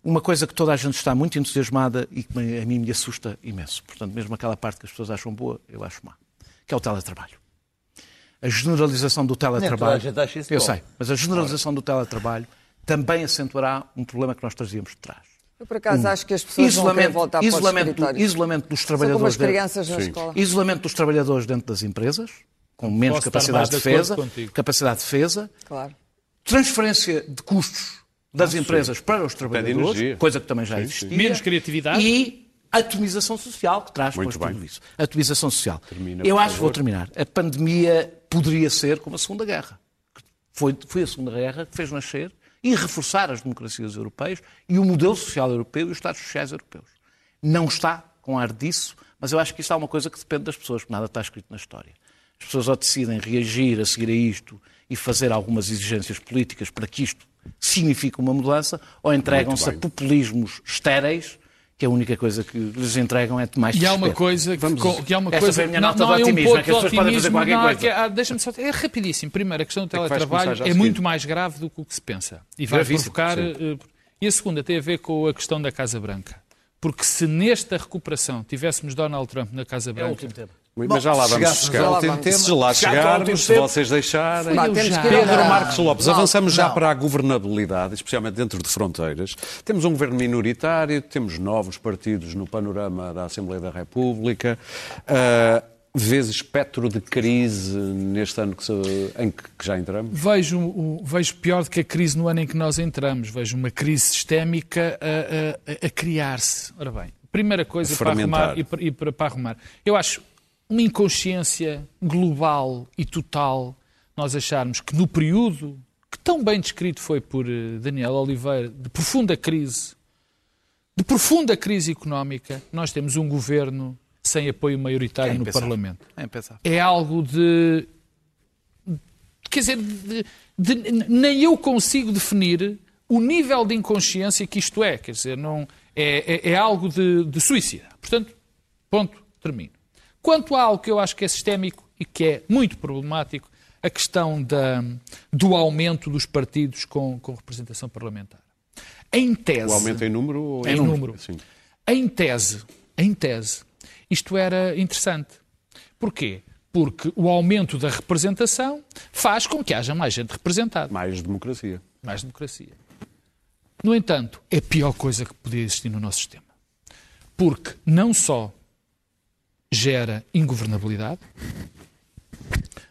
Speaker 6: uma coisa que toda a gente está muito entusiasmada e que a mim me assusta imenso. Portanto, mesmo aquela parte que as pessoas acham boa, eu acho má. Que é o teletrabalho. A generalização do
Speaker 4: a
Speaker 6: teletrabalho.
Speaker 4: gente acha isso
Speaker 6: eu
Speaker 4: bom.
Speaker 6: sei, mas a generalização do teletrabalho também acentuará um problema que nós trazíamos de trás.
Speaker 5: Eu, por acaso, acho que as pessoas não querem voltar para os
Speaker 6: isolamento, isolamento dos
Speaker 5: São como
Speaker 6: trabalhadores.
Speaker 5: as
Speaker 6: dentro-
Speaker 5: crianças na
Speaker 1: Sim.
Speaker 5: escola.
Speaker 6: Isolamento dos trabalhadores dentro das empresas, com menos
Speaker 2: Posso
Speaker 6: capacidade de defesa,
Speaker 2: contigo.
Speaker 6: capacidade de defesa,
Speaker 5: Claro.
Speaker 6: transferência de custos das empresas para os trabalhadores, coisa que também já existia.
Speaker 2: Menos criatividade.
Speaker 6: E atomização social, que traz
Speaker 1: Muito
Speaker 6: depois
Speaker 1: bem.
Speaker 6: tudo isso. Atomização social.
Speaker 1: Termina,
Speaker 6: Eu acho que vou terminar. A pandemia poderia ser como a Segunda Guerra. Foi, foi a Segunda Guerra que fez nascer e reforçar as democracias europeias e o modelo social europeu e os Estados sociais europeus. Não está com ar disso, mas eu acho que isso é uma coisa que depende das pessoas, porque nada está escrito na história. As pessoas ou decidem reagir a seguir a isto e fazer algumas exigências políticas para que isto signifique uma mudança, ou entregam-se a populismos estéreis, que a única coisa que lhes entregam é de mais
Speaker 2: E há uma coisa que, com- que há uma
Speaker 6: Esta
Speaker 2: coisa
Speaker 6: foi a minha
Speaker 2: não,
Speaker 6: nota
Speaker 2: não
Speaker 6: de
Speaker 2: é um
Speaker 6: otimismo,
Speaker 2: ponto
Speaker 6: é que as
Speaker 2: de
Speaker 6: pessoas podem fazer qualquer
Speaker 2: não, é
Speaker 6: coisa.
Speaker 2: que- ah, deixa-me só é rapidíssimo. Primeiro, a questão do
Speaker 1: começar
Speaker 2: teletrabalho é
Speaker 1: seguir.
Speaker 2: muito mais grave do que o que se pensa e vai
Speaker 6: Gravíssimo,
Speaker 2: provocar
Speaker 1: sim.
Speaker 2: eh, e a segunda tem a ver com a questão da Casa Branca. Porque se nesta recuperação tivéssemos Donald Trump na Casa Branca,
Speaker 6: último
Speaker 1: Mas já lá vamos chegar.
Speaker 4: ao
Speaker 5: último
Speaker 4: tema,
Speaker 1: Se lá chegarmos, se vocês deixarem.
Speaker 2: Já.
Speaker 5: ir
Speaker 1: Pedro Marcos Lopes,
Speaker 5: Não,
Speaker 1: avançamos já
Speaker 5: não.
Speaker 1: para a governabilidade, especialmente dentro de fronteiras. Temos um governo minoritário, temos novos partidos no panorama da Assembleia da República. Uh, vês espectro de crise neste ano que se- em que, que já entramos?
Speaker 2: Vejo, o- vejo pior do que a crise no ano em que nós entramos. Vejo uma crise sistémica a, a- a criar-se. Ora bem, primeira coisa para arrumar, e para, e para- para arrumar. Eu acho uma inconsciência global e total nós acharmos que no período que tão bem descrito foi por eh, Daniel Oliveira, de profunda crise, de profunda crise económica, nós temos um governo sem apoio maioritário
Speaker 6: É
Speaker 2: no. Parlamento
Speaker 6: É
Speaker 2: é algo de. Quer dizer, de- de- nem eu consigo definir o nível de inconsciência que isto é. Quer dizer, não, é, é- é algo de, de suicida. Portanto, ponto, termino. Quanto a algo que eu acho que é sistémico e que é muito problemático, a questão da, do aumento dos partidos com, com representação parlamentar. Em tese.
Speaker 1: O aumento em número ou
Speaker 2: Em número.
Speaker 1: Sim.
Speaker 2: Em tese, em tese, isto era interessante. Porquê? Porque o aumento da representação faz com que haja mais gente representada,
Speaker 1: Mais democracia.
Speaker 2: mais democracia. No entanto, é a pior coisa que podia existir no nosso sistema. Porque não só gera ingovernabilidade.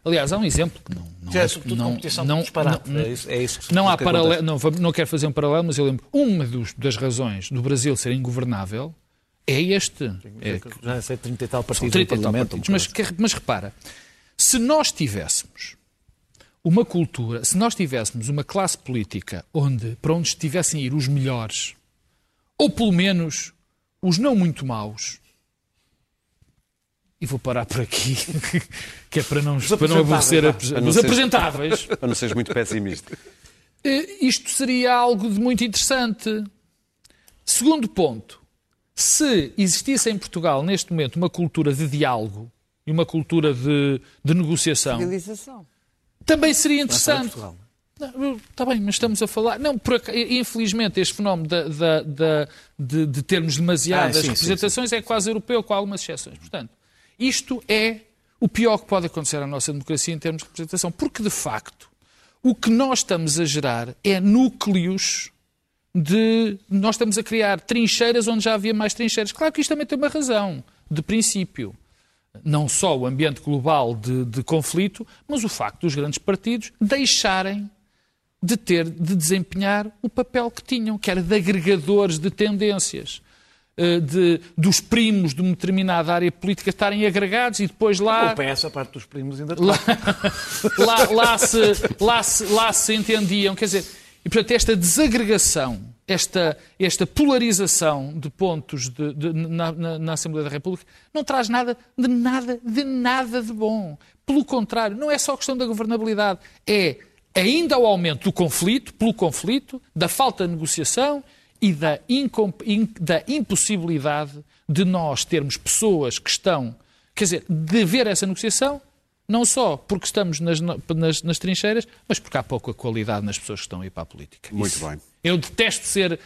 Speaker 2: Aliás, há um exemplo que não, não,
Speaker 6: é
Speaker 2: é-
Speaker 6: sobretudo
Speaker 2: não,
Speaker 6: competição
Speaker 2: não,
Speaker 6: disparate.
Speaker 2: não-
Speaker 6: é isso, é isso que
Speaker 2: não há paralelo, não, não quero fazer um paralelo, mas eu lembro, uma dos- das razões do Brasil ser ingovernável é este. É, que
Speaker 6: Já sei 30 e tal partidos
Speaker 2: 30
Speaker 6: no
Speaker 2: e tal partidos. Mas, mas repara, se nós tivéssemos uma cultura, se nós tivéssemos uma classe política onde, para onde estivessem a ir os melhores, ou pelo menos os não muito maus, e vou parar por aqui, que é para não, para não aborrecer a- os
Speaker 1: ser-
Speaker 2: apresentáveis.
Speaker 1: Para não seres muito pessimista.
Speaker 2: Eh, Isto seria algo de muito interessante. Segundo ponto, se existisse em Portugal, neste momento, uma cultura de diálogo e uma cultura de, de negociação, também seria
Speaker 6: é
Speaker 2: interessante. Não, Está bem, mas estamos a falar. Não, por infelizmente, este fenómeno da- da- da- de, de termos demasiadas
Speaker 6: Ah, sim, sim,
Speaker 2: representações é quase europeu, com algumas exceções. Portanto, isto é o pior que pode acontecer à nossa democracia em termos de representação, porque de facto o que nós estamos a gerar é núcleos de. Nós estamos a criar trincheiras onde já havia mais trincheiras. Claro que isto também tem uma razão, de princípio não só o ambiente global de, de conflito, mas o facto dos grandes partidos deixarem de ter, de desempenhar o papel que tinham, que era de agregadores de tendências, de, dos primos de uma determinada área política estarem agregados e depois lá
Speaker 6: O PS, a parte dos primos, ainda
Speaker 2: lá, lá, lá se, lá, se, lá se entendiam. Quer dizer, e portanto, esta desagregação, esta, esta polarização de pontos de- de- na, na- na Assembleia da República não traz nada de nada, de nada de bom. Pelo contrário, não é só questão da governabilidade, é ainda o aumento do conflito, pelo conflito, da falta de negociação e da, da impossibilidade de nós termos pessoas que estão, quer dizer, de ver essa negociação, não só porque estamos nas, nas, nas trincheiras, mas porque há pouca qualidade nas pessoas que estão a ir para a política.
Speaker 1: Muito
Speaker 2: Isso-
Speaker 1: bem.
Speaker 2: Eu detesto ser,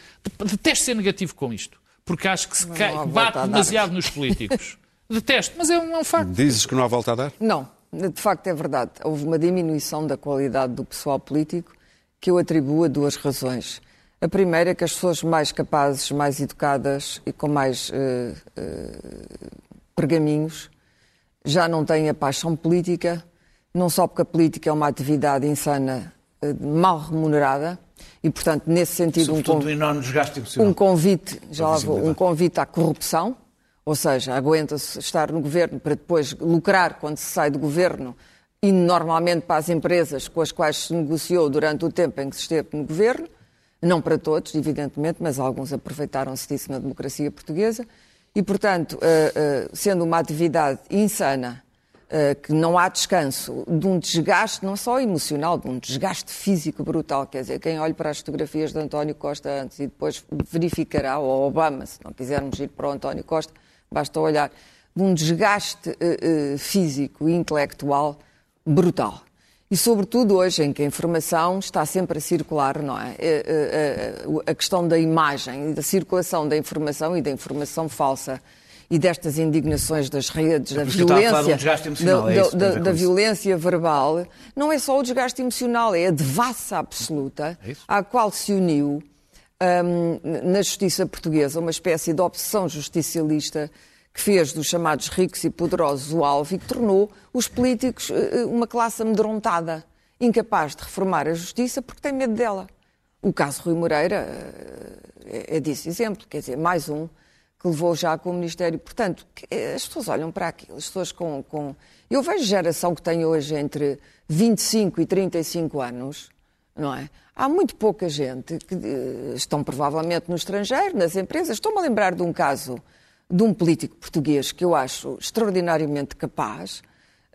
Speaker 2: detesto ser negativo com isto, porque acho que se bate demasiado nos políticos. detesto, mas é um, é um facto.
Speaker 1: Dizes que não há volta a dar?
Speaker 5: Não, de facto é verdade. Houve uma diminuição da qualidade do pessoal político que eu atribuo a duas razões. A primeira é que as pessoas mais capazes, mais educadas e com mais eh, eh, pergaminhos já não têm a paixão política, não só porque a política é uma atividade insana, eh, mal remunerada, e portanto, nesse sentido, um,
Speaker 6: Sobretudo
Speaker 5: con-
Speaker 6: um
Speaker 5: convite, já lá vou, um convite à corrupção, ou seja, aguenta-se estar no governo para depois lucrar quando se sai do governo e normalmente para as empresas com as quais se negociou durante o tempo em que se esteve no governo, não para todos, evidentemente, mas alguns aproveitaram-se disso na democracia portuguesa. E, portanto, eh, eh, sendo uma atividade insana, eh, que não há descanso, de um desgaste não só emocional, de um desgaste físico brutal. Quer dizer, quem olha para as fotografias de António Costa antes e depois verificará, ou Obama, se não quisermos ir para o António Costa, basta olhar, de um desgaste físico e intelectual brutal. E, sobretudo, hoje, em que a informação está sempre a circular, não é? Eh, eh, eh, A questão da imagem e da circulação da informação e da informação falsa e destas indignações das redes, da
Speaker 6: por isso que eu estava a falar de um
Speaker 5: violência,
Speaker 6: emocional,
Speaker 5: da,
Speaker 6: é isso
Speaker 5: da- da
Speaker 6: isso.
Speaker 5: violência verbal, não é só o desgaste emocional, é a devassa absoluta
Speaker 6: É
Speaker 5: à qual se uniu hum, na justiça portuguesa uma espécie de obsessão justicialista que fez dos chamados ricos e poderosos o alvo e que tornou os políticos eh, eh, uma classe amedrontada, incapaz de reformar a justiça porque tem medo dela. O caso Rui Moreira eh, é, é disso exemplo, quer dizer, mais um que levou já com o Ministério. Portanto, as pessoas olham para aquilo, as pessoas com, com... Eu vejo geração que tem hoje entre 25 e 35 anos, não é? Há muito pouca gente que estão provavelmente no estrangeiro, nas empresas. Estou-me a lembrar de um caso de um político português que eu acho extraordinariamente capaz,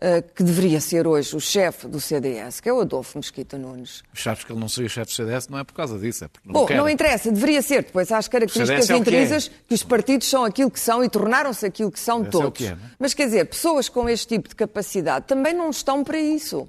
Speaker 5: eh, que deveria ser hoje o chefe do CDS, que é o Adolfo Mesquita Nunes.
Speaker 6: Sabes que ele não seria chefe do CDS, não é por causa disso, é porque não
Speaker 5: Bom,
Speaker 6: quer.
Speaker 5: não interessa, deveria ser. Depois há as características
Speaker 6: é que é.
Speaker 5: que os partidos são aquilo que são e tornaram-se aquilo que são
Speaker 6: é
Speaker 5: todos.
Speaker 6: que é, é?
Speaker 5: Mas quer dizer, pessoas com este tipo de capacidade também não estão para isso.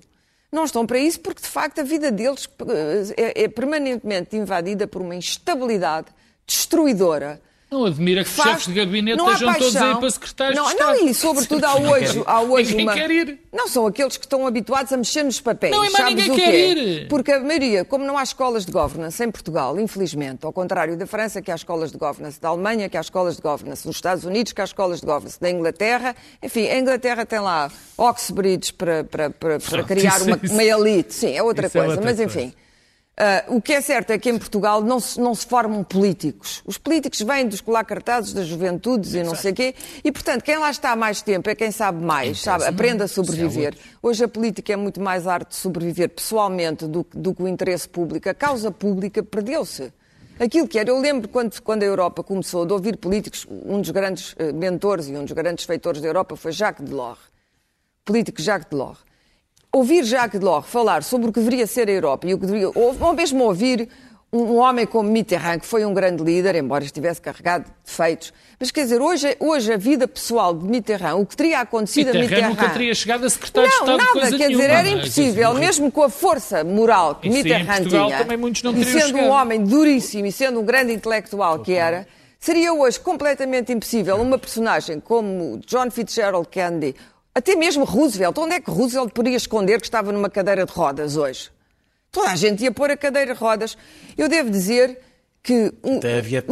Speaker 5: Não estão para isso porque, de facto, a vida deles eh, é, é permanentemente invadida por uma instabilidade destruidora.
Speaker 2: Não admira que os
Speaker 5: Faz-
Speaker 2: chefes de gabinete estejam todos
Speaker 5: paixão.
Speaker 2: aí para secretários
Speaker 5: não,
Speaker 2: de Estado.
Speaker 5: Não, e sobretudo há hoje, há hoje
Speaker 2: Ninguém
Speaker 5: uma...
Speaker 2: quer ir.
Speaker 5: Não, são aqueles que estão habituados a mexer nos papéis.
Speaker 2: Não, mas ninguém quer ir.
Speaker 5: Porque a maioria, como não há escolas de governance em Portugal, infelizmente, ao contrário da França, que há escolas de governance, da Alemanha, que há escolas de governance, nos Estados Unidos, que há escolas de governance, da Inglaterra, enfim, a Inglaterra tem lá Oxbridge para, para, para, para criar uma,
Speaker 2: isso-
Speaker 5: uma elite. Sim, é outra
Speaker 2: isso é
Speaker 5: coisa,
Speaker 2: outra
Speaker 5: mas
Speaker 2: coisa.
Speaker 5: enfim. Ah, o que é certo é que em Portugal não se, não se formam políticos. Os políticos vêm dos colar cartazes das juventudes e não sei o quê. E, portanto, quem lá está há mais tempo é quem sabe mais, sabe, aprende a sobreviver. Hoje a política é muito mais arte de sobreviver pessoalmente do, que- do que o interesse público. A causa pública perdeu-se. Aquilo que era, eu lembro quando, quando a Europa começou de ouvir políticos, um dos grandes eh, mentores e um dos grandes feitores da Europa foi Jacques Delors político Jacques Delors, ouvir Jacques Delors falar sobre o que deveria ser a Europa e o que deveria, ou, ou mesmo ouvir um, um homem como Mitterrand, que foi um grande líder, embora estivesse carregado de defeitos. Mas quer dizer, hoje, hoje a vida pessoal de Mitterrand, o que teria acontecido a
Speaker 2: Mitterrand
Speaker 5: Mitterrand...
Speaker 2: nunca teria chegado a secretário de
Speaker 5: Não,
Speaker 2: Estado de
Speaker 5: nada, quer dizer, era
Speaker 2: não é?
Speaker 5: impossível, mesmo com a força moral que Mitterrand tinha,
Speaker 2: também muitos não
Speaker 5: e sendo um
Speaker 2: chegado.
Speaker 5: homem duríssimo e sendo um grande intelectual que era, seria hoje completamente impossível uma personagem como John Fitzgerald Kennedy, até mesmo Roosevelt, onde é que Roosevelt poderia esconder que estava numa cadeira de rodas hoje? Toda a gente ia pôr a cadeira de rodas. Eu devo dizer que um-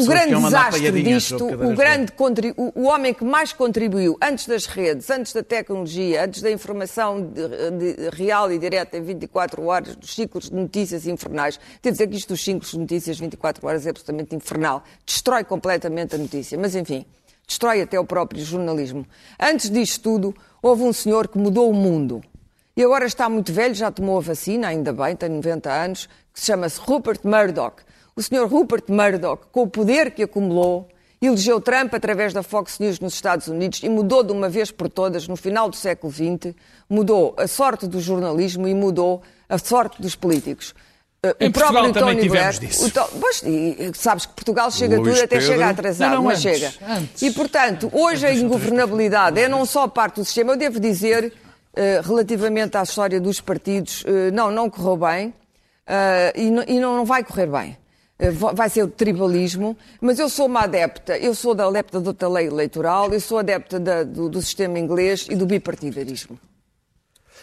Speaker 5: o grande desastre disto, o, grande o, o homem que mais contribuiu antes das redes, antes da tecnologia, antes da informação de- de- real e direta em 24 horas, dos ciclos de notícias infernais. Devo dizer que isto dos ciclos de notícias 24 horas é absolutamente infernal. Destrói completamente a notícia. Mas, enfim, destrói até o próprio jornalismo. Antes disto tudo, houve um senhor que mudou o mundo. E agora está muito velho, já tomou a vacina, ainda bem, tem 90 anos, que se chama-se Rupert Murdoch. O senhor Rupert Murdoch, com o poder que acumulou, elegeu Trump através da Fox News nos Estados Unidos e mudou de uma vez por todas, no final do século XX, mudou a sorte do jornalismo e mudou a sorte dos políticos. Uh,
Speaker 2: Em
Speaker 5: o próprio
Speaker 2: Portugal também
Speaker 5: Tony
Speaker 2: tivemos
Speaker 5: Blair,
Speaker 2: disso.
Speaker 5: to- Pois, sabes que Portugal chega
Speaker 1: Luís
Speaker 5: tudo até
Speaker 1: Pedro.
Speaker 5: chega atrasado,
Speaker 2: Não, não,
Speaker 5: mas
Speaker 2: antes,
Speaker 5: chega.
Speaker 2: antes.
Speaker 5: E, portanto, hoje a ingovernabilidade é não só parte do sistema, eu devo dizer, eh, relativamente à história dos partidos, eh, não, não correu bem eh, e, não, e não- vai correr bem. Va- Vai ser o tribalismo, mas eu sou uma adepta, eu sou da adepta da outra lei eleitoral, eu sou adepta da- do, do sistema inglês e do bipartidarismo.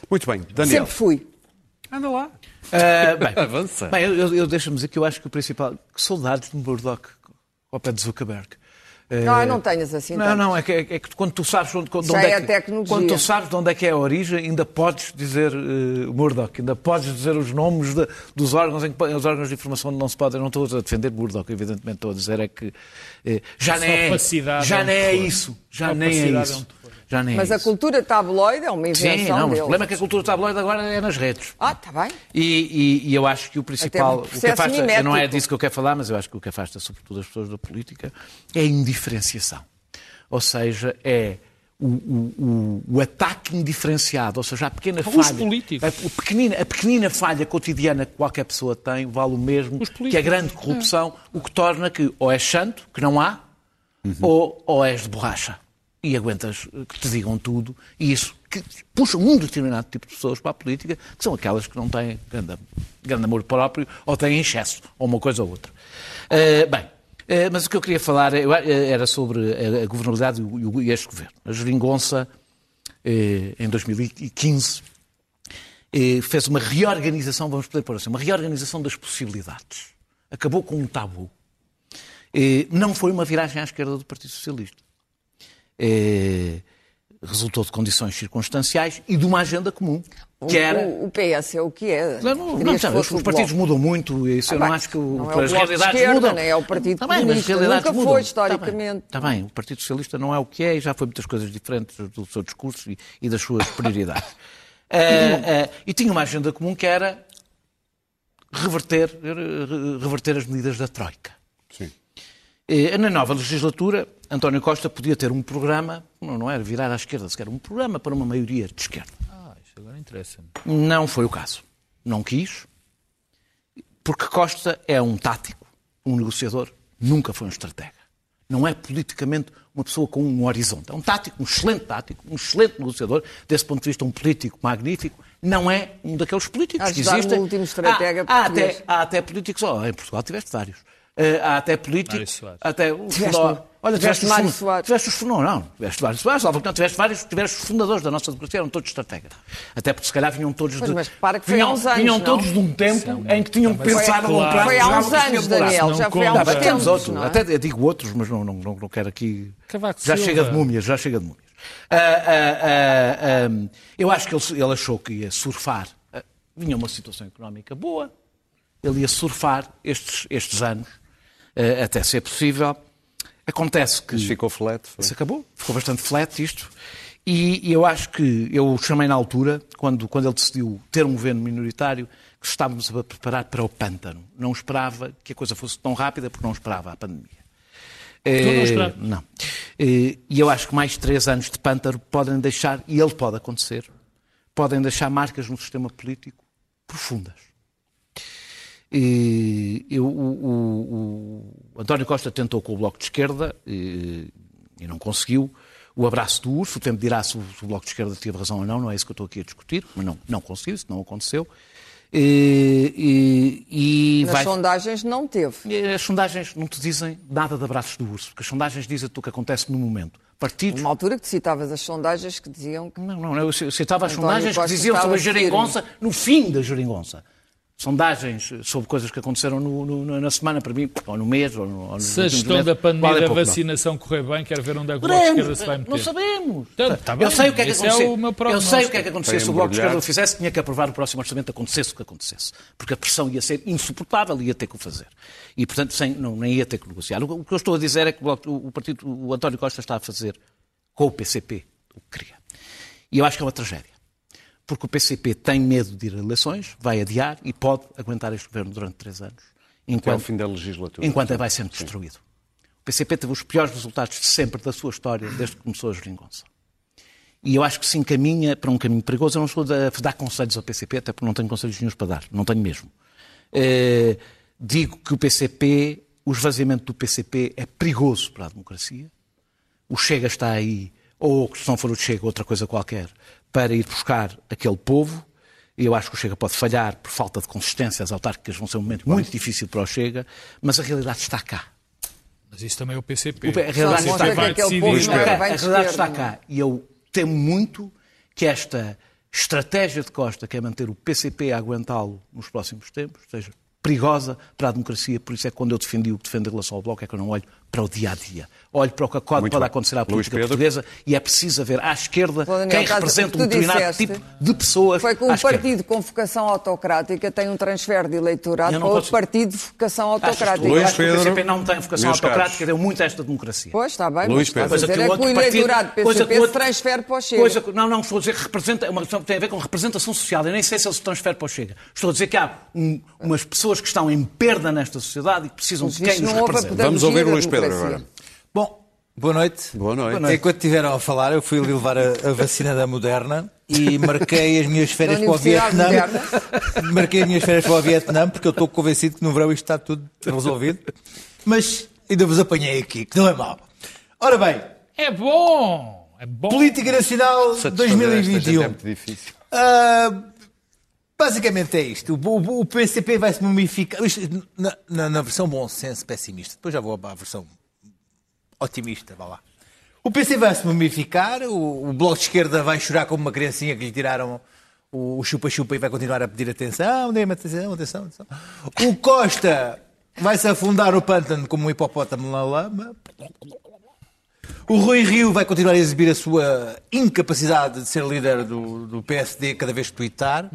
Speaker 1: Muito bem, Daniel.
Speaker 5: Sempre fui.
Speaker 1: Anda lá.
Speaker 6: Ah, bem,
Speaker 1: Avança.
Speaker 6: Bem, eu, eu, eu deixa-me dizer que eu acho que o principal. Que saudades de Murdoch ao pé de Zuckerberg.
Speaker 5: Não, não tenhas assim
Speaker 6: Não,
Speaker 5: tanto.
Speaker 6: não, é que, é que quando tu sabes onde, onde
Speaker 5: Já
Speaker 6: é,
Speaker 5: é a
Speaker 6: que,
Speaker 5: tecnologia.
Speaker 6: quando tu sabes de onde é que é a origem, ainda podes dizer uh, Murdoch, ainda podes dizer os nomes de- dos órgãos em que os órgãos de informação onde não se podem. Não estou a defender Murdoch, evidentemente estou a dizer é que eh, já
Speaker 2: Essa
Speaker 6: nem é, já
Speaker 2: é
Speaker 6: nem é isso, já nem é
Speaker 2: é
Speaker 6: isso. Já nem
Speaker 5: Mas
Speaker 6: é
Speaker 5: a cultura tabloide é uma invenção
Speaker 6: Sim, não, mas o problema é que a cultura tabloide agora é nas redes.
Speaker 5: Ah, está bem.
Speaker 6: E, e- e eu acho que o principal,
Speaker 5: um
Speaker 6: o que afasta, não é disso que eu quero falar, mas eu acho que o que afasta sobretudo as pessoas da política é a indiferenciação. Ou seja, é o, o- o- o ataque indiferenciado, ou seja, a pequena
Speaker 2: Os
Speaker 6: falha.
Speaker 2: políticos.
Speaker 6: A, pequenina, a pequenina falha cotidiana que qualquer pessoa tem vale o mesmo que a grande corrupção, o que torna que ou és santo, que não há, ou, ou és de borracha. E aguentas que te digam tudo, e isso que puxa um determinado tipo de pessoas para a política, que são aquelas que não têm grande, grande amor próprio, ou têm excesso, ou uma coisa ou outra. Eh, bem, Eh, Mas o que eu queria falar eh, era sobre a a governabilidade e este governo. A Geringonça, eh, em 2015, eh, fez uma reorganização, vamos poder pôr assim, uma reorganização das possibilidades. Acabou com um tabu. Não foi uma viragem à esquerda do Partido Socialista. Eh, Resultou de condições circunstanciais e de uma agenda comum, que era...
Speaker 5: O, o PS é o que é.
Speaker 6: Não, não, não, não, os partidos
Speaker 5: Bloco.
Speaker 6: mudam muito, isso
Speaker 5: Ah,
Speaker 6: eu não acho que o-
Speaker 5: não é o
Speaker 6: as realidades
Speaker 5: Esquerda,
Speaker 6: mudam.
Speaker 5: nem é o Partido
Speaker 6: Tá mas as
Speaker 5: Comunista,
Speaker 6: realidades
Speaker 5: nunca foi,
Speaker 6: mudam.
Speaker 5: historicamente.
Speaker 6: Está bem, o Partido Socialista não é o que é e já foi muitas coisas diferentes do seu discurso e, e das suas prioridades. Ah, ah, e tinha uma agenda comum que era reverter, re- reverter as medidas da Troika.
Speaker 1: Sim.
Speaker 6: Eh, Na nova legislatura, António Costa podia ter um programa, não, era virar à esquerda, sequer um programa para uma maioria de esquerda.
Speaker 2: Ah, isto agora interessa-me.
Speaker 6: Não foi o caso. Não quis, porque Costa é um tático, um negociador, nunca foi um estratega. Não é politicamente uma pessoa com um horizonte. É um tático, um excelente tático, um excelente negociador, desse ponto de vista um político magnífico. Não é um daqueles políticos que
Speaker 5: Ajudar o
Speaker 6: existem.
Speaker 5: último estratega
Speaker 6: há, há até, há até políticos, oh, em Portugal tiveste vários. Eh, há até
Speaker 2: Mário
Speaker 6: políticos, até o
Speaker 5: Tiveste-
Speaker 6: Fundó- Olha,
Speaker 5: tiveste
Speaker 6: os
Speaker 5: Mário Soares.
Speaker 6: Tiveste os não, não, tiveste vários Soares, salvo que não tiveste vários, tiveste os fundadores da nossa democracia, eram todos estrategas. Até porque se calhar vinham todos
Speaker 5: Pois,
Speaker 6: de.
Speaker 5: mas repara que foi há
Speaker 6: vinham,
Speaker 5: uns anos,
Speaker 6: vinham
Speaker 5: não?
Speaker 6: todos de um tempo em que tinham que pensar a longo prazo.
Speaker 5: Foi há uns anos. Daniel, já foi há uns
Speaker 6: mas temos outros,
Speaker 5: é?
Speaker 6: até digo outros, mas não, não, não, não quero aqui.
Speaker 2: Cavaco
Speaker 6: já
Speaker 2: Silva.
Speaker 6: chega de múmias, já chega de múmias. Ah, ah, ah, ah, eu acho que ele, ele achou que ia surfar. Vinha uma situação económica boa, ele ia surfar estes, estes anos, até ser possível. Acontece que.
Speaker 1: Mas ficou flat. foi.
Speaker 6: Isso acabou. Ficou bastante flat isto. E, e eu acho que eu chamei na altura, quando, quando ele decidiu ter um governo minoritário, que estávamos a preparar para o pântano. Não esperava que a coisa fosse tão rápida, porque não esperava a pandemia.
Speaker 2: não
Speaker 6: Eh,
Speaker 2: esperava?
Speaker 6: não. Eh, E eu acho que mais três anos de pântano podem deixar, e ele pode acontecer, podem deixar marcas no sistema político profundas. E eu- o, o- António Costa tentou com o Bloco de Esquerda e, e não conseguiu. O abraço do urso, o tempo dirá se o, se o Bloco de Esquerda teve razão ou não, não é isso que eu estou aqui a discutir, mas não, não conseguiu, isso não aconteceu. E, e- e
Speaker 5: Nas
Speaker 6: vai-
Speaker 5: sondagens não teve.
Speaker 6: As sondagens não te dizem nada de abraços do urso, porque as sondagens dizem-te o que acontece no momento. Partidos.
Speaker 5: Uma altura que tu citavas as sondagens que diziam que
Speaker 6: Não, não, eu citava as
Speaker 5: António
Speaker 6: sondagens que
Speaker 5: Costa
Speaker 6: diziam sobre a geringonça no fim da geringonça. Sondagens sobre coisas que aconteceram no- no- na semana, para mim, ou no mês, ou, no, ou
Speaker 2: Se a gestão da pandemia
Speaker 6: vale
Speaker 2: da
Speaker 6: pouco, não.
Speaker 2: vacinação correr bem, quero ver onde é que o Bloco de Esquerda se vai meter.
Speaker 6: Não sabemos.
Speaker 2: Então, tá
Speaker 6: eu
Speaker 2: bem,
Speaker 6: sei o que é que
Speaker 2: é
Speaker 6: aconteceu. eu sei o que é que aconteceu. Se o Bloco de. Esquerda o fizesse, tinha que aprovar o próximo orçamento, acontecesse o que acontecesse. Porque a pressão ia ser insuportável e ia ter que o fazer. E, portanto, sem, não, nem ia ter que negociar. O, o que eu estou a dizer é que o, Bloco- o partido, o António Costa está a fazer com o PCP o que queria. E eu acho que é uma tragédia. Porque o PCP tem medo de ir a eleições, vai adiar e pode aguentar este governo durante três anos.
Speaker 1: Até ao
Speaker 6: Enquanto,
Speaker 1: fim da legislatura.
Speaker 6: enquanto vai sendo destruído. O PCP teve os piores resultados de sempre da sua história, desde que começou a geringonça. E eu acho que se encaminha para um caminho perigoso. Eu não estou a dar conselhos ao PCP, até porque não tenho conselhos nenhums para dar. Não tenho mesmo. Eh, digo que o PCP, o esvaziamento do PCP é perigoso para a democracia. O Chega está aí, ou se não for o Chega, outra coisa qualquer, para ir buscar aquele povo. E Eu acho que o Chega pode falhar por falta de consistência. As autárquicas vão ser um momento muito difícil para o Chega, mas a realidade está cá.
Speaker 2: Mas isso também é o PCP.
Speaker 6: O- a realidade está
Speaker 5: mostra
Speaker 6: cá. A realidade está
Speaker 5: é?
Speaker 6: cá. E eu temo muito que esta estratégia de Costa, que é manter o PCP a aguentá-lo nos próximos tempos, seja perigosa para a democracia. Por isso é que quando eu defendi o que defendo em relação ao Bloco, é que eu não olho para o dia a dia. Olho para o que pode,
Speaker 1: bem.
Speaker 6: acontecer à política
Speaker 1: Pedro.
Speaker 6: portuguesa e é preciso haver à esquerda
Speaker 5: Bom,
Speaker 6: quem representa um determinado
Speaker 5: disseste
Speaker 6: tipo de pessoas.
Speaker 5: Foi que um
Speaker 6: esquerda.
Speaker 5: partido com vocação autocrática tem um transfer de eleitorado para outro
Speaker 6: posso-
Speaker 5: partido de vocação autocrática.
Speaker 6: Eu
Speaker 1: Luís
Speaker 6: acho que o
Speaker 1: Pedro,
Speaker 6: PCP não tem vocação autocrática,
Speaker 1: caros.
Speaker 6: deu muito a esta democracia.
Speaker 5: Pois, está bem,
Speaker 1: Luís Pedro.
Speaker 5: dizer
Speaker 6: que
Speaker 5: é que o eleitorado do
Speaker 6: coisa que
Speaker 5: PCP
Speaker 6: outro-
Speaker 5: se transfere para o Chega.
Speaker 6: Coisa que- não, não, estou a dizer que representa, é uma questão que tem a ver com representação social. Eu nem sei se ele se transfere para o Chega. Estou a dizer que há um- umas pessoas que estão em perda nesta sociedade e que precisam
Speaker 5: Mas
Speaker 6: de quem
Speaker 5: a
Speaker 6: representa.
Speaker 1: Vamos ouvir o Luís Pedro
Speaker 5: democracia.
Speaker 1: agora.
Speaker 4: Bom, boa noite.
Speaker 1: Boa noite.
Speaker 4: Enquanto estiveram a falar, eu fui ali levar a, a vacina da Moderna e marquei as minhas férias para o Vietnã. Marquei as minhas férias para o Vietnã porque eu estou convencido que no verão isto está tudo resolvido. Mas ainda vos apanhei aqui, que não é mau. Ora bem,
Speaker 2: É bom! É bom!
Speaker 4: Política Nacional
Speaker 1: Satisfazer esta gente
Speaker 4: 2021.
Speaker 1: É muito difícil.
Speaker 4: Ah, Basicamente é isto. O, o- o PCP vai se mumificar. Na, na- na versão bom senso pessimista. Depois já vou à versão otimista. Vá lá. O PC vai se mumificar. O, o Bloco de Esquerda vai chorar como uma criancinha que lhe tiraram o o chupa-chupa e vai continuar a pedir atenção. Dê-me atenção, atenção, atenção. O Costa vai se afundar no pântano como um hipopótamo na lama. O Rui Rio vai continuar a exibir a sua incapacidade de ser líder do, do PSD cada vez que twittar.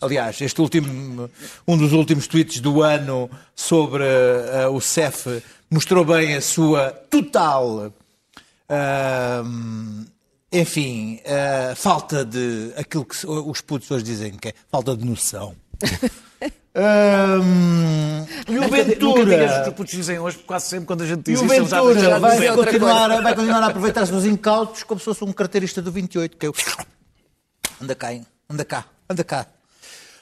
Speaker 4: Aliás, este último, um dos últimos tweets do ano sobre eh, o CEF mostrou bem a sua total, ahm, enfim, eh, falta de aquilo que os putos hoje dizem que é falta de noção. E o
Speaker 6: Nunca, nunca digas que
Speaker 4: Ventura.
Speaker 6: os putos dizem hoje, quase sempre quando a gente
Speaker 4: E
Speaker 6: diz
Speaker 4: o
Speaker 6: isso, eles já
Speaker 4: Ventura
Speaker 6: de
Speaker 4: vai
Speaker 5: outra
Speaker 4: continuar, vai continuar a aproveitar os seus incautos como se fosse um carteirista do 28, que é o... Anda cá, hein? anda cá, anda cá.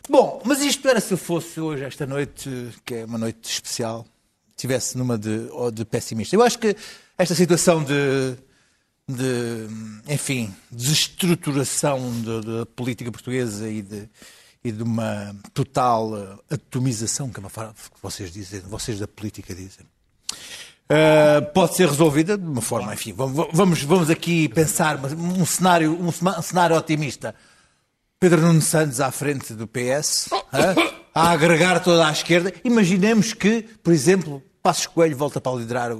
Speaker 4: Bom, mas isto era se eu fosse hoje, esta noite, que é uma noite especial, estivesse numa de, ou de pessimista. Eu acho que esta situação de, de enfim, desestruturação da da política portuguesa e de, e de uma total eh, atomização, que é uma forma que vocês dizem, vocês da política dizem, Uh, pode ser resolvida de uma forma, enfim, vamos, vamos, aqui pensar um cenário, um cenário otimista. Pedro Nuno Santos à frente do PS, a agregar toda a esquerda. Imaginemos que, por exemplo, Passos Coelho volta para liderar o,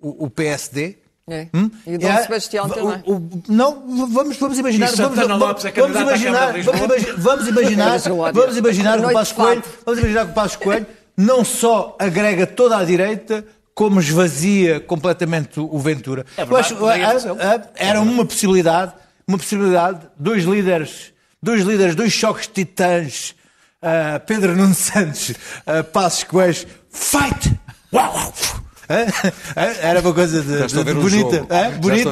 Speaker 4: o, o PSD.
Speaker 5: É.
Speaker 4: Hum?
Speaker 5: E o Dom
Speaker 4: É,
Speaker 5: Sebastião
Speaker 4: o-
Speaker 5: também.
Speaker 4: o- não, vamos, vamos imaginar. Vamos, vamos-
Speaker 6: é
Speaker 4: vamos imaginar, vamos, imaginar, vamos imaginar que o
Speaker 5: fato.
Speaker 4: Coelho, vamos imaginar que o Passos Coelho não só agrega toda a direita, como esvazia completamente o Ventura.
Speaker 6: É verdade, fazê-lo.
Speaker 4: ah, era uma possibilidade, uma possibilidade, dois líderes, dois líderes, dois choques titãs, ah, Pedro Nuno Santos, uh, Passos Coelho, fight! Uau, uau. Era uma coisa de, de- de
Speaker 1: um
Speaker 4: bonita. bonito,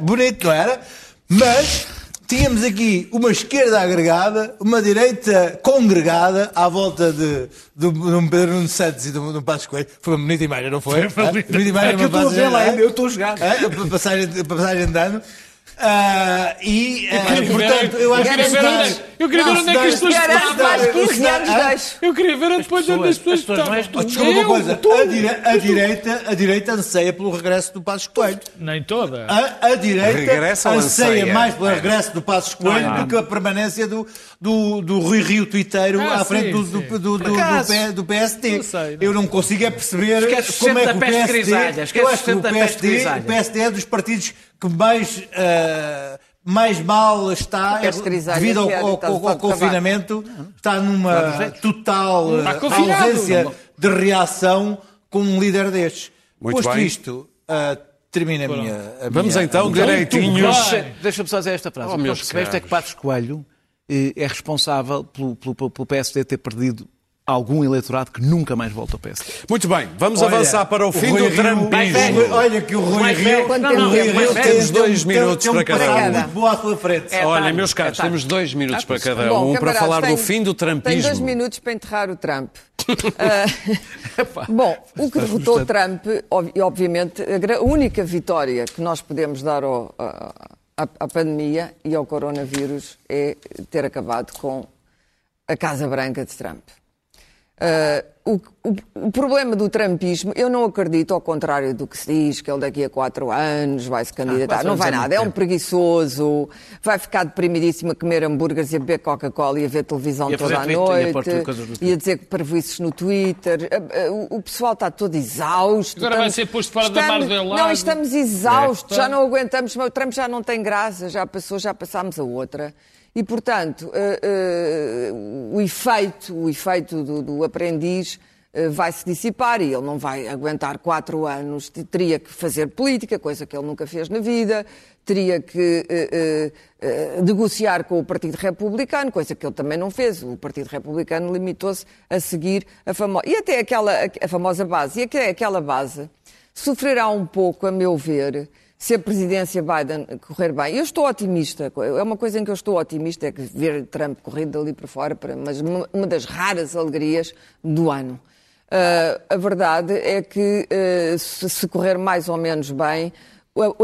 Speaker 1: um
Speaker 4: bonito, não era? Mas tínhamos aqui uma esquerda agregada, uma direita congregada à volta de, do, do Pedro Nuno Santos e do, do Passos Coelho. Foi uma bonita imagem, não foi?
Speaker 6: Foi
Speaker 4: Ah,
Speaker 6: bonita.
Speaker 4: bonita imagem,
Speaker 6: É que eu
Speaker 4: uma
Speaker 6: estou a ver lá eu estou a jogar.
Speaker 4: A passagem, a passagem de ano. Ah, e, ah,
Speaker 2: queria
Speaker 4: portanto,
Speaker 2: ver-
Speaker 4: eu acho
Speaker 2: eu
Speaker 4: que
Speaker 2: queria ver eu queria ver onde é que as pessoas
Speaker 4: se dá-
Speaker 5: Garante mais 15 anos deixo.
Speaker 2: Eu queria ver depois onde as pessoas estavam.
Speaker 6: tu.
Speaker 4: Desculpa uma
Speaker 2: Eu,
Speaker 4: coisa,
Speaker 2: tu.
Speaker 4: a, dire- a direita, a direita anseia pelo regresso do Passos Coelho.
Speaker 2: Nem toda.
Speaker 4: A, a direita anseia
Speaker 1: anseia?
Speaker 4: mais pelo regresso do Passos Coelho do que a permanência do, do, do Rui Rio Twitteiro
Speaker 2: Ah,
Speaker 4: à frente
Speaker 2: sim,
Speaker 4: do, do,
Speaker 2: sim.
Speaker 4: do, do, do, do PSD.
Speaker 2: Não sei, não.
Speaker 4: Eu não consigo é perceber
Speaker 6: Esquece
Speaker 4: como é que o
Speaker 6: da peste
Speaker 4: PSD... Eu acho que o PSD,
Speaker 6: grisalha.
Speaker 4: o PSD é dos partidos que mais... ah, mais mal está
Speaker 5: grisalha,
Speaker 4: devido ao,
Speaker 5: que é,
Speaker 4: ao-
Speaker 5: a
Speaker 4: ao
Speaker 5: tabaco.
Speaker 4: confinamento, está numa total
Speaker 2: Está
Speaker 4: ah,
Speaker 2: confinado.
Speaker 4: ausência de reação com um líder destes.
Speaker 1: Muito
Speaker 4: Posto
Speaker 1: bem.
Speaker 4: isto, ah, termina a minha. a
Speaker 1: Vamos
Speaker 4: minha-
Speaker 1: então direitinhos.
Speaker 6: Deixa-me só dizer esta frase.
Speaker 1: Oh,
Speaker 6: o que
Speaker 1: meus
Speaker 6: não percebeste é que. Passos Coelho eh, é responsável pelo, pelo, pelo PSD ter perdido algum eleitorado que nunca mais volta ao PSD.
Speaker 1: Muito bem, vamos
Speaker 4: Olha,
Speaker 1: avançar para o fim
Speaker 4: Rui
Speaker 1: do trampismo.
Speaker 4: Olha que o Rui Rio. o Rui tem-.
Speaker 1: Temos dois
Speaker 4: tem-
Speaker 1: minutos
Speaker 4: tem um
Speaker 1: para cada
Speaker 5: um.
Speaker 4: muito bom à sua frente.
Speaker 6: É.
Speaker 1: Olha, meus caros,
Speaker 6: é
Speaker 1: temos dois minutos para cada
Speaker 5: Bom,
Speaker 1: um para falar do fim do
Speaker 5: Tenho dois
Speaker 1: trampismo.
Speaker 5: minutos para enterrar o Trump. Ah, bom, o que derrotou o Trump, ob- e obviamente, a única vitória que nós podemos dar ao- à à pandemia e ao coronavírus é ter acabado com a Casa Branca de Trump. Ah, o, o- o problema do Trumpismo, eu não acredito, ao contrário do que se diz, que ele daqui a quatro anos vai se candidatar.
Speaker 6: quatro
Speaker 5: não vai
Speaker 6: é
Speaker 5: nada, é um preguiçoso, vai ficar deprimidíssimo a comer hambúrgueres e a beber Coca-Cola e a ver televisão toda a noite e a dizer que parvoices no Twitter. Ah, ah, O, o pessoal está todo exausto.
Speaker 2: Agora vai ser posto fora da
Speaker 5: estamos-
Speaker 2: marmelada.
Speaker 5: Não, estamos exaustos,
Speaker 2: É.
Speaker 5: já não aguentamos, o Trump já não tem graça, já passou, já passámos a outra. E, portanto, eh, eh, o efeito, o efeito do, do aprendiz eh, vai se dissipar e ele não vai aguentar quatro anos. Teria que fazer política, coisa que ele nunca fez na vida, teria que negociar com o Partido Republicano, coisa que ele também não fez. O Partido Republicano limitou-se a seguir a famosa. E até aquela a famosa base. E até aquela base sofrerá um pouco, a meu ver, se a presidência Biden correr bem. Eu estou otimista, é uma coisa em que eu estou otimista, é que ver Trump correr dali para fora, mas uma das raras alegrias do ano. Ah, a verdade é que, ah, se, correr mais ou menos bem,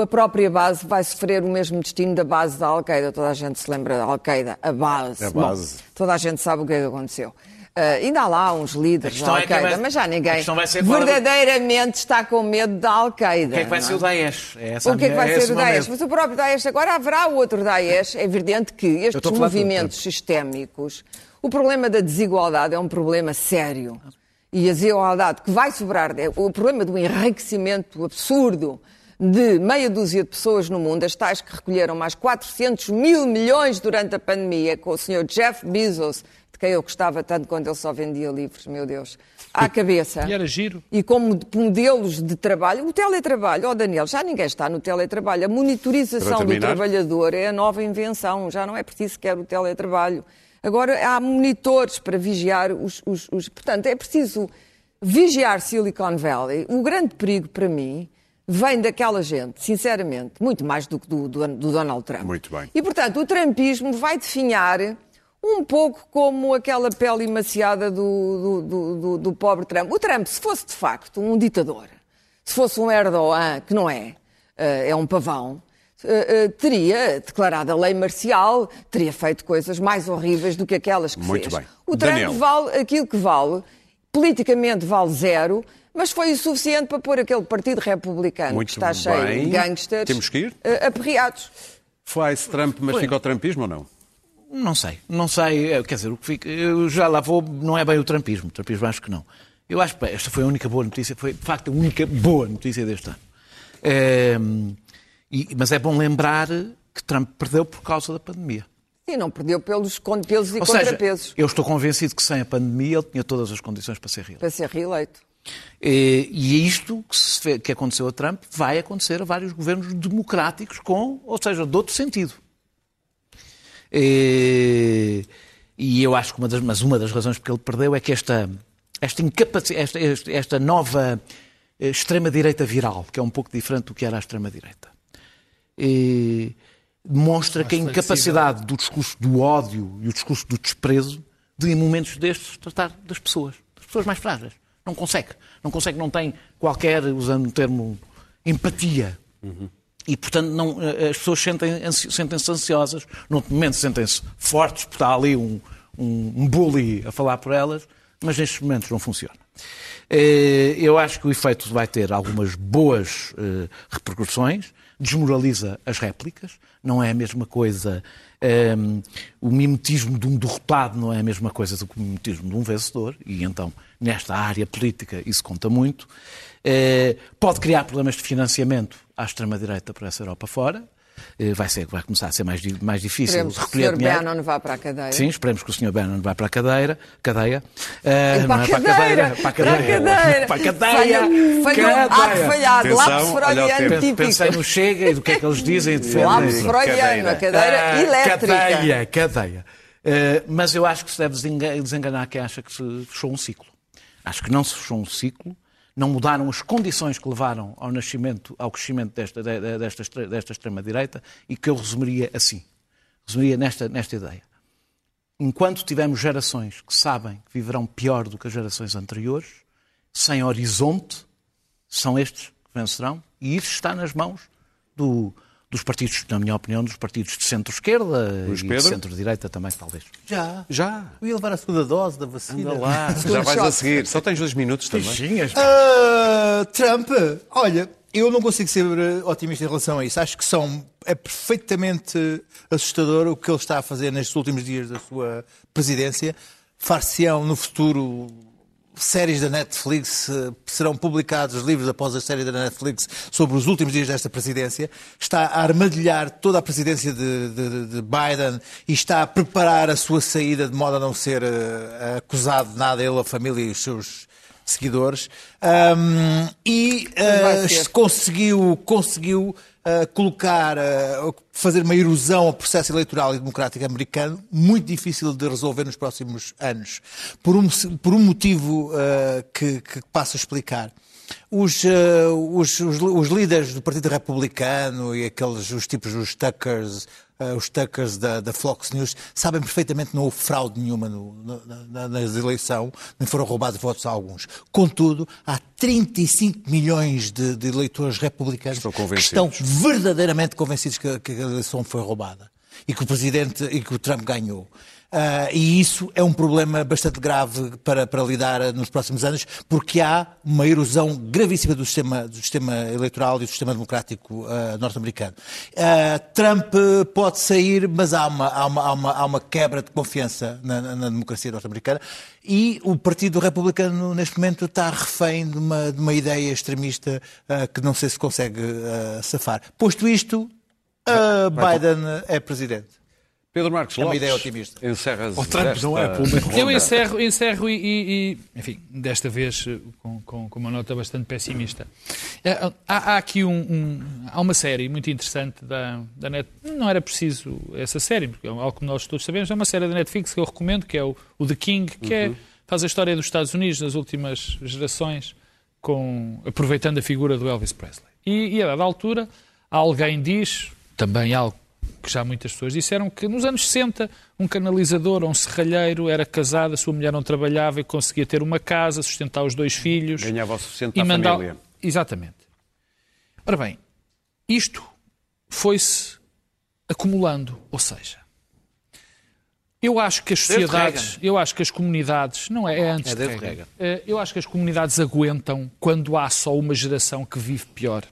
Speaker 5: a, própria base vai sofrer o mesmo destino da base da Al-Qaeda. Toda a gente se lembra da Al-Qaeda, a base.
Speaker 1: A
Speaker 5: Bom,
Speaker 1: base.
Speaker 5: toda a gente sabe o que é que aconteceu. Uh, ainda há lá uns líderes da
Speaker 6: é
Speaker 5: Al-Qaeda,
Speaker 6: vai-
Speaker 5: mas já ninguém
Speaker 6: é
Speaker 5: verdadeiramente está com medo da Al-Qaeda.
Speaker 6: O que é que vai ser o Daesh? É
Speaker 5: o que é que vai
Speaker 6: esse
Speaker 5: ser o Daesh? Mas o próprio Daesh, agora haverá outro Daesh. É evidente que estes movimentos sistémicos, o problema da desigualdade é um problema sério. E a desigualdade que vai sobrar, é o problema do enriquecimento absurdo de meia dúzia de pessoas no mundo, as tais que recolheram mais 400 mil milhões durante a pandemia, com o Sr. Jeff Bezos, de quem eu gostava tanto quando ele só vendia livros, meu Deus, à cabeça.
Speaker 2: E era giro.
Speaker 5: E como modelos de trabalho, o teletrabalho, ó Daniel, já ninguém está no teletrabalho. A monitorização do trabalhador é a nova invenção, já não é preciso sequer o teletrabalho. Agora há monitores para vigiar os, os- os- Portanto, é preciso vigiar Silicon Valley. O grande perigo para mim vem daquela gente, sinceramente, muito mais do que do, do- do Donald Trump.
Speaker 1: Muito bem.
Speaker 5: E, portanto, o trumpismo vai definhar um pouco como aquela pele emaciada do, do, do- do- do pobre Trump. O Trump, se fosse de facto um ditador, se fosse um Erdogan, que não é, eh, é um pavão, eh, eh, teria declarado a lei marcial, teria feito coisas mais horríveis do que aquelas que
Speaker 1: Muito
Speaker 5: fez.
Speaker 1: bem.
Speaker 5: O Trump
Speaker 1: Daniel.
Speaker 5: vale aquilo que vale, politicamente vale zero, mas foi o suficiente para pôr aquele partido republicano
Speaker 1: Muito
Speaker 5: que está cheio
Speaker 1: bem.
Speaker 5: de gangsters
Speaker 1: Temos que ir?
Speaker 5: aperreados.
Speaker 1: Faz Trump, mas fica o trumpismo ou não?
Speaker 6: Não sei, não sei, eh, quer dizer, o que fica, eu já lá vou, não é bem o trampismo, o trampismo acho que não. Eu acho que esta foi a única boa notícia, foi de facto a única boa notícia deste ano. Eh, e- mas é bom lembrar que Trump perdeu por causa da pandemia.
Speaker 5: E não perdeu pelos pesos e
Speaker 6: Ou seja,
Speaker 5: contrapesos
Speaker 6: eu estou convencido que sem a pandemia ele tinha todas as condições para ser reeleito.
Speaker 5: para ser reeleito.
Speaker 6: Eh, E é isto que, se que aconteceu a Trump vai acontecer a vários governos democráticos com, ou seja, de outro sentido. Eh, E eu acho que uma das, mas uma das razões porque ele perdeu é que esta, esta, esta, esta- esta nova eh, extrema-direita viral, que é um pouco diferente do que era a extrema-direita, eh, demonstra que a incapacidade do discurso do ódio e o discurso do desprezo de, em momentos destes, tratar das pessoas, das pessoas mais frágeis. Não consegue. Não consegue, não tem qualquer, usando o termo, empatia. E, portanto, não, eh, as pessoas sentem- sentem-se ansiosas, num momento sentem-se fortes, porque está ali um, um, um bully a falar por elas, mas nestes momentos não funciona. Eh, Eu acho que o efeito vai ter algumas boas eh, repercussões, desmoraliza as réplicas, não é a mesma coisa. eh, o mimetismo de um derrotado não é a mesma coisa do que o mimetismo de um vencedor, e então, nesta área política, isso conta muito. Eh, Pode criar problemas de financiamento à extrema-direita por essa Europa fora. Eh, Vai, ser, vai começar a ser mais, mais difícil
Speaker 5: Esperemos que o
Speaker 6: recolher
Speaker 5: Sr.
Speaker 6: dinheiro.
Speaker 5: Bannon vá para a cadeia.
Speaker 6: Sim, esperemos que o Sr. Bannon vá para a cadeira, cadeia. Eh,
Speaker 5: Para
Speaker 6: não
Speaker 5: a
Speaker 6: é para a
Speaker 5: cadeira,
Speaker 6: cadeira, para a
Speaker 5: para a
Speaker 6: cadeira.
Speaker 5: cadeira.
Speaker 6: Para a cadeia.
Speaker 5: Falhou, falhou, ato
Speaker 6: Cadeia.
Speaker 5: falhado,
Speaker 1: Atenção,
Speaker 5: lápis
Speaker 1: olha o
Speaker 5: freudiano
Speaker 1: tempo.
Speaker 5: típico.
Speaker 6: Pensei no Chega e do que é que eles dizem e defendem.
Speaker 5: Lápis freudiano, a cadeira elétrica.
Speaker 6: Cadeia, cadeia. Eh, mas eu acho que se deve desenga- desenganar quem acha que se fechou um ciclo. Acho que não se fechou um ciclo, não mudaram as condições que levaram ao nascimento, ao crescimento desta, de- de- desta, desta extrema-direita e que eu resumiria assim. Resumiria nesta, nesta ideia. Enquanto tivermos gerações que sabem que viverão pior do que as gerações anteriores, sem horizonte, são estes que vencerão, e isso está nas mãos do- dos partidos, na minha opinião, dos partidos de centro-esquerda e de centro-direita também, talvez.
Speaker 4: Já.
Speaker 1: Já.
Speaker 4: Eu ia levar a segunda dose da vacina.
Speaker 6: Anda lá.
Speaker 1: Já vais a seguir. Só tens dois minutos também.
Speaker 6: Beijinhas.
Speaker 4: Ah, Trump, olha, eu não consigo ser eh, otimista em relação a isso. Acho que são, é perfeitamente assustador o que ele está a fazer nestes últimos dias da sua presidência. Far-se-ão no futuro séries da Netflix, eh, serão publicados livros após a série da Netflix sobre os últimos dias desta presidência. Está a armadilhar toda a presidência de, de- de Biden e está a preparar a sua saída de modo a não ser eh, acusado de nada, ele, a família e os seus seguidores. Ahm, e
Speaker 5: ser.
Speaker 4: conseguiu, conseguiu colocar, eh, fazer uma erosão ao processo eleitoral e democrático americano muito difícil de resolver nos próximos anos. Por um, por um motivo eh, que, que passo a explicar. Os, eh, os, os, os líderes do Partido Republicano e aqueles, os tipos, os Tuckers, uh, os Tuckers da, da, Fox News, sabem perfeitamente que não houve fraude nenhuma no, na, nas eleições, nem foram roubados votos a alguns. Contudo, há 35 milhões de, de eleitores republicanos que estão verdadeiramente convencidos que, que a eleição foi roubada e que o presidente e que o Trump ganhou. Uh, e isso é um problema bastante grave para, para lidar nos próximos anos, porque há uma erosão gravíssima do sistema, do sistema eleitoral e do sistema democrático uh, norte-americano. Uh, Trump pode sair, mas há uma, há uma, há uma, há uma quebra de confiança na, na, na democracia norte-americana e o Partido Republicano, neste momento, está refém de uma, de uma ideia extremista que não sei se consegue safar. Posto isto, Biden é presidente.
Speaker 7: Pedro Marcos
Speaker 4: é uma ideia otimista.
Speaker 7: Encerras
Speaker 2: o Trump
Speaker 7: esta...
Speaker 2: não é Eu encerro, encerro e, e, e, enfim, desta vez eh, com, com, com, uma nota bastante pessimista. Eh, há, há aqui um, um, há uma série muito interessante da, da Net. Não era preciso essa série, porque é algo que nós todos sabemos. É uma série da Netflix que eu recomendo, que é o, o The King, que é, uhum. é, faz a história dos Estados Unidos nas últimas gerações, com, aproveitando a figura do Elvis Presley. E, e a dada altura, alguém diz, também algo que já muitas pessoas disseram que nos anos 60 um canalizador ou um serralheiro era casado, a sua mulher não trabalhava e conseguia ter uma casa, sustentar os dois filhos.
Speaker 7: Ganhava o suficiente e mandar... família.
Speaker 2: Exatamente. Ora bem, isto foi-se acumulando, ou seja, eu acho que as sociedades, eu acho que as comunidades, não é, é antes é de Reagan. Eh, eu acho que as comunidades aguentam quando há só uma geração que vive pior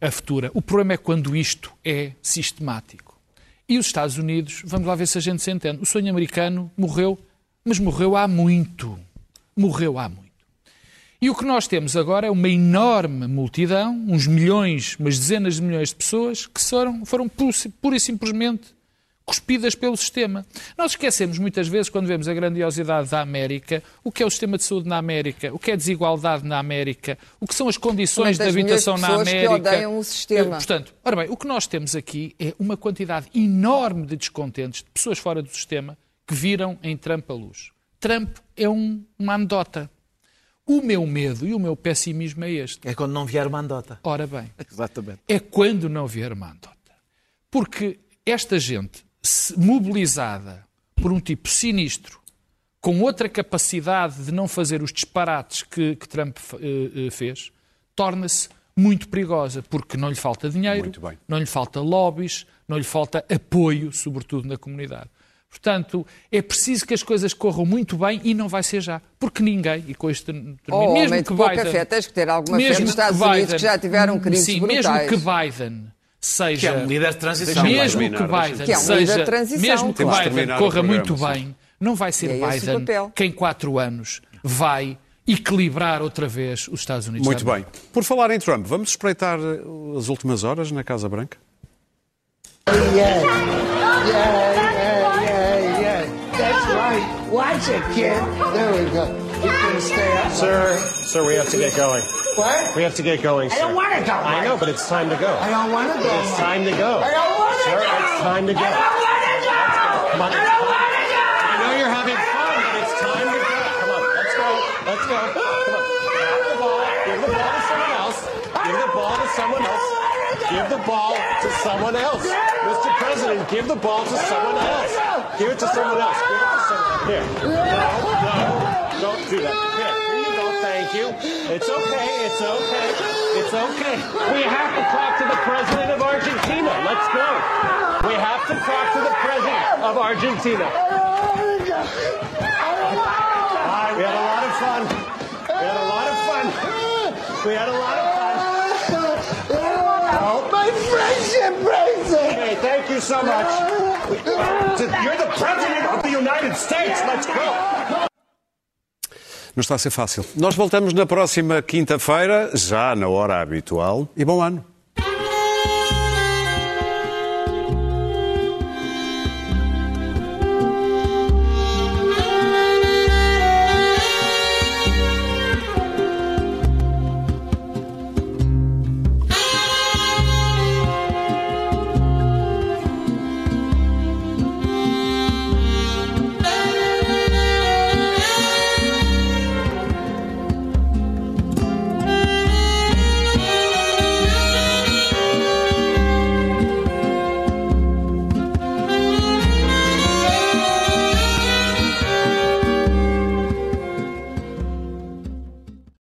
Speaker 2: a futura. O problema é quando isto é sistemático. E os Estados Unidos, vamos lá ver se a gente se entende. O sonho americano morreu, mas morreu há muito. Morreu há muito. E o que nós temos agora é uma enorme multidão, uns milhões, umas dezenas de milhões de pessoas que foram, foram pura e simplesmente cuspidas pelo sistema. Nós esquecemos muitas vezes, quando vemos a grandiosidade da América, o que é o sistema de saúde na América, o que é a desigualdade na América, o que são as condições de habitação na América.
Speaker 5: Que odeiam o sistema.
Speaker 2: Portanto, ora bem, o que nós temos aqui é uma quantidade enorme de descontentes, de pessoas fora do sistema, que viram em Trump a luz. Trump é um, uma anedota. O meu medo e o meu pessimismo é este.
Speaker 6: É quando não vier uma andota.
Speaker 2: Ora bem.
Speaker 6: Exatamente.
Speaker 2: É quando não vier uma andota. Porque esta gente mobilizada por um tipo sinistro, com outra capacidade de não fazer os disparates que, que Trump uh, fez, torna-se muito perigosa, porque não lhe falta dinheiro, não lhe falta lobbies, não lhe falta apoio, sobretudo na comunidade. Portanto, é preciso que as coisas corram muito bem e não vai ser já. Porque ninguém, e com isto termino,
Speaker 5: oh, mesmo que Biden... Fé, tens que ter alguma fé nos Estados Biden, Unidos que já tiveram crimes
Speaker 2: sim,
Speaker 5: brutais.
Speaker 2: mesmo que Biden seja.
Speaker 6: Que é um líder de transição.
Speaker 2: Mesmo que Biden que é um seja. Mesmo que Biden corra muito bem, não vai ser é Biden que em quatro anos vai equilibrar outra vez os Estados Unidos.
Speaker 7: Muito bem. Por falar em Trump, vamos espreitar as últimas horas na Casa Branca? Yeah, yeah, yeah, yeah, yeah. That's right. Watch it, kid. There we go. You can stay up. Sir, sir, we have to get going. What? We have to get going, sir. I don't want to go. I know, but it's time to go. I don't want to go. It's time to go. I don't want to sir, go. Sir, it's time to go. I don't want to go. Come on. I don't want to go. I know you're having fun, but it's time to go. Come on, let's go. Let's go. Come on. Grab the ball. Give the ball to someone else. Give the ball to someone else. Give the ball to someone else. Mr. President, give the ball to someone else. Give it to someone else. Give it to someone. Here. No, no. Don't do that. Here. Thank you. It's okay. It's okay. It's okay. We have to talk to the president of Argentina. Let's go. We have to talk to the president of Argentina. We had a lot of fun. We had a lot of fun. We had a lot of fun. Oh, my friendship it. Okay, thank you so much. You're the president of the United States. Let's go. Não está a ser fácil. Nós voltamos na próxima quinta-feira, já na hora habitual. E bom ano.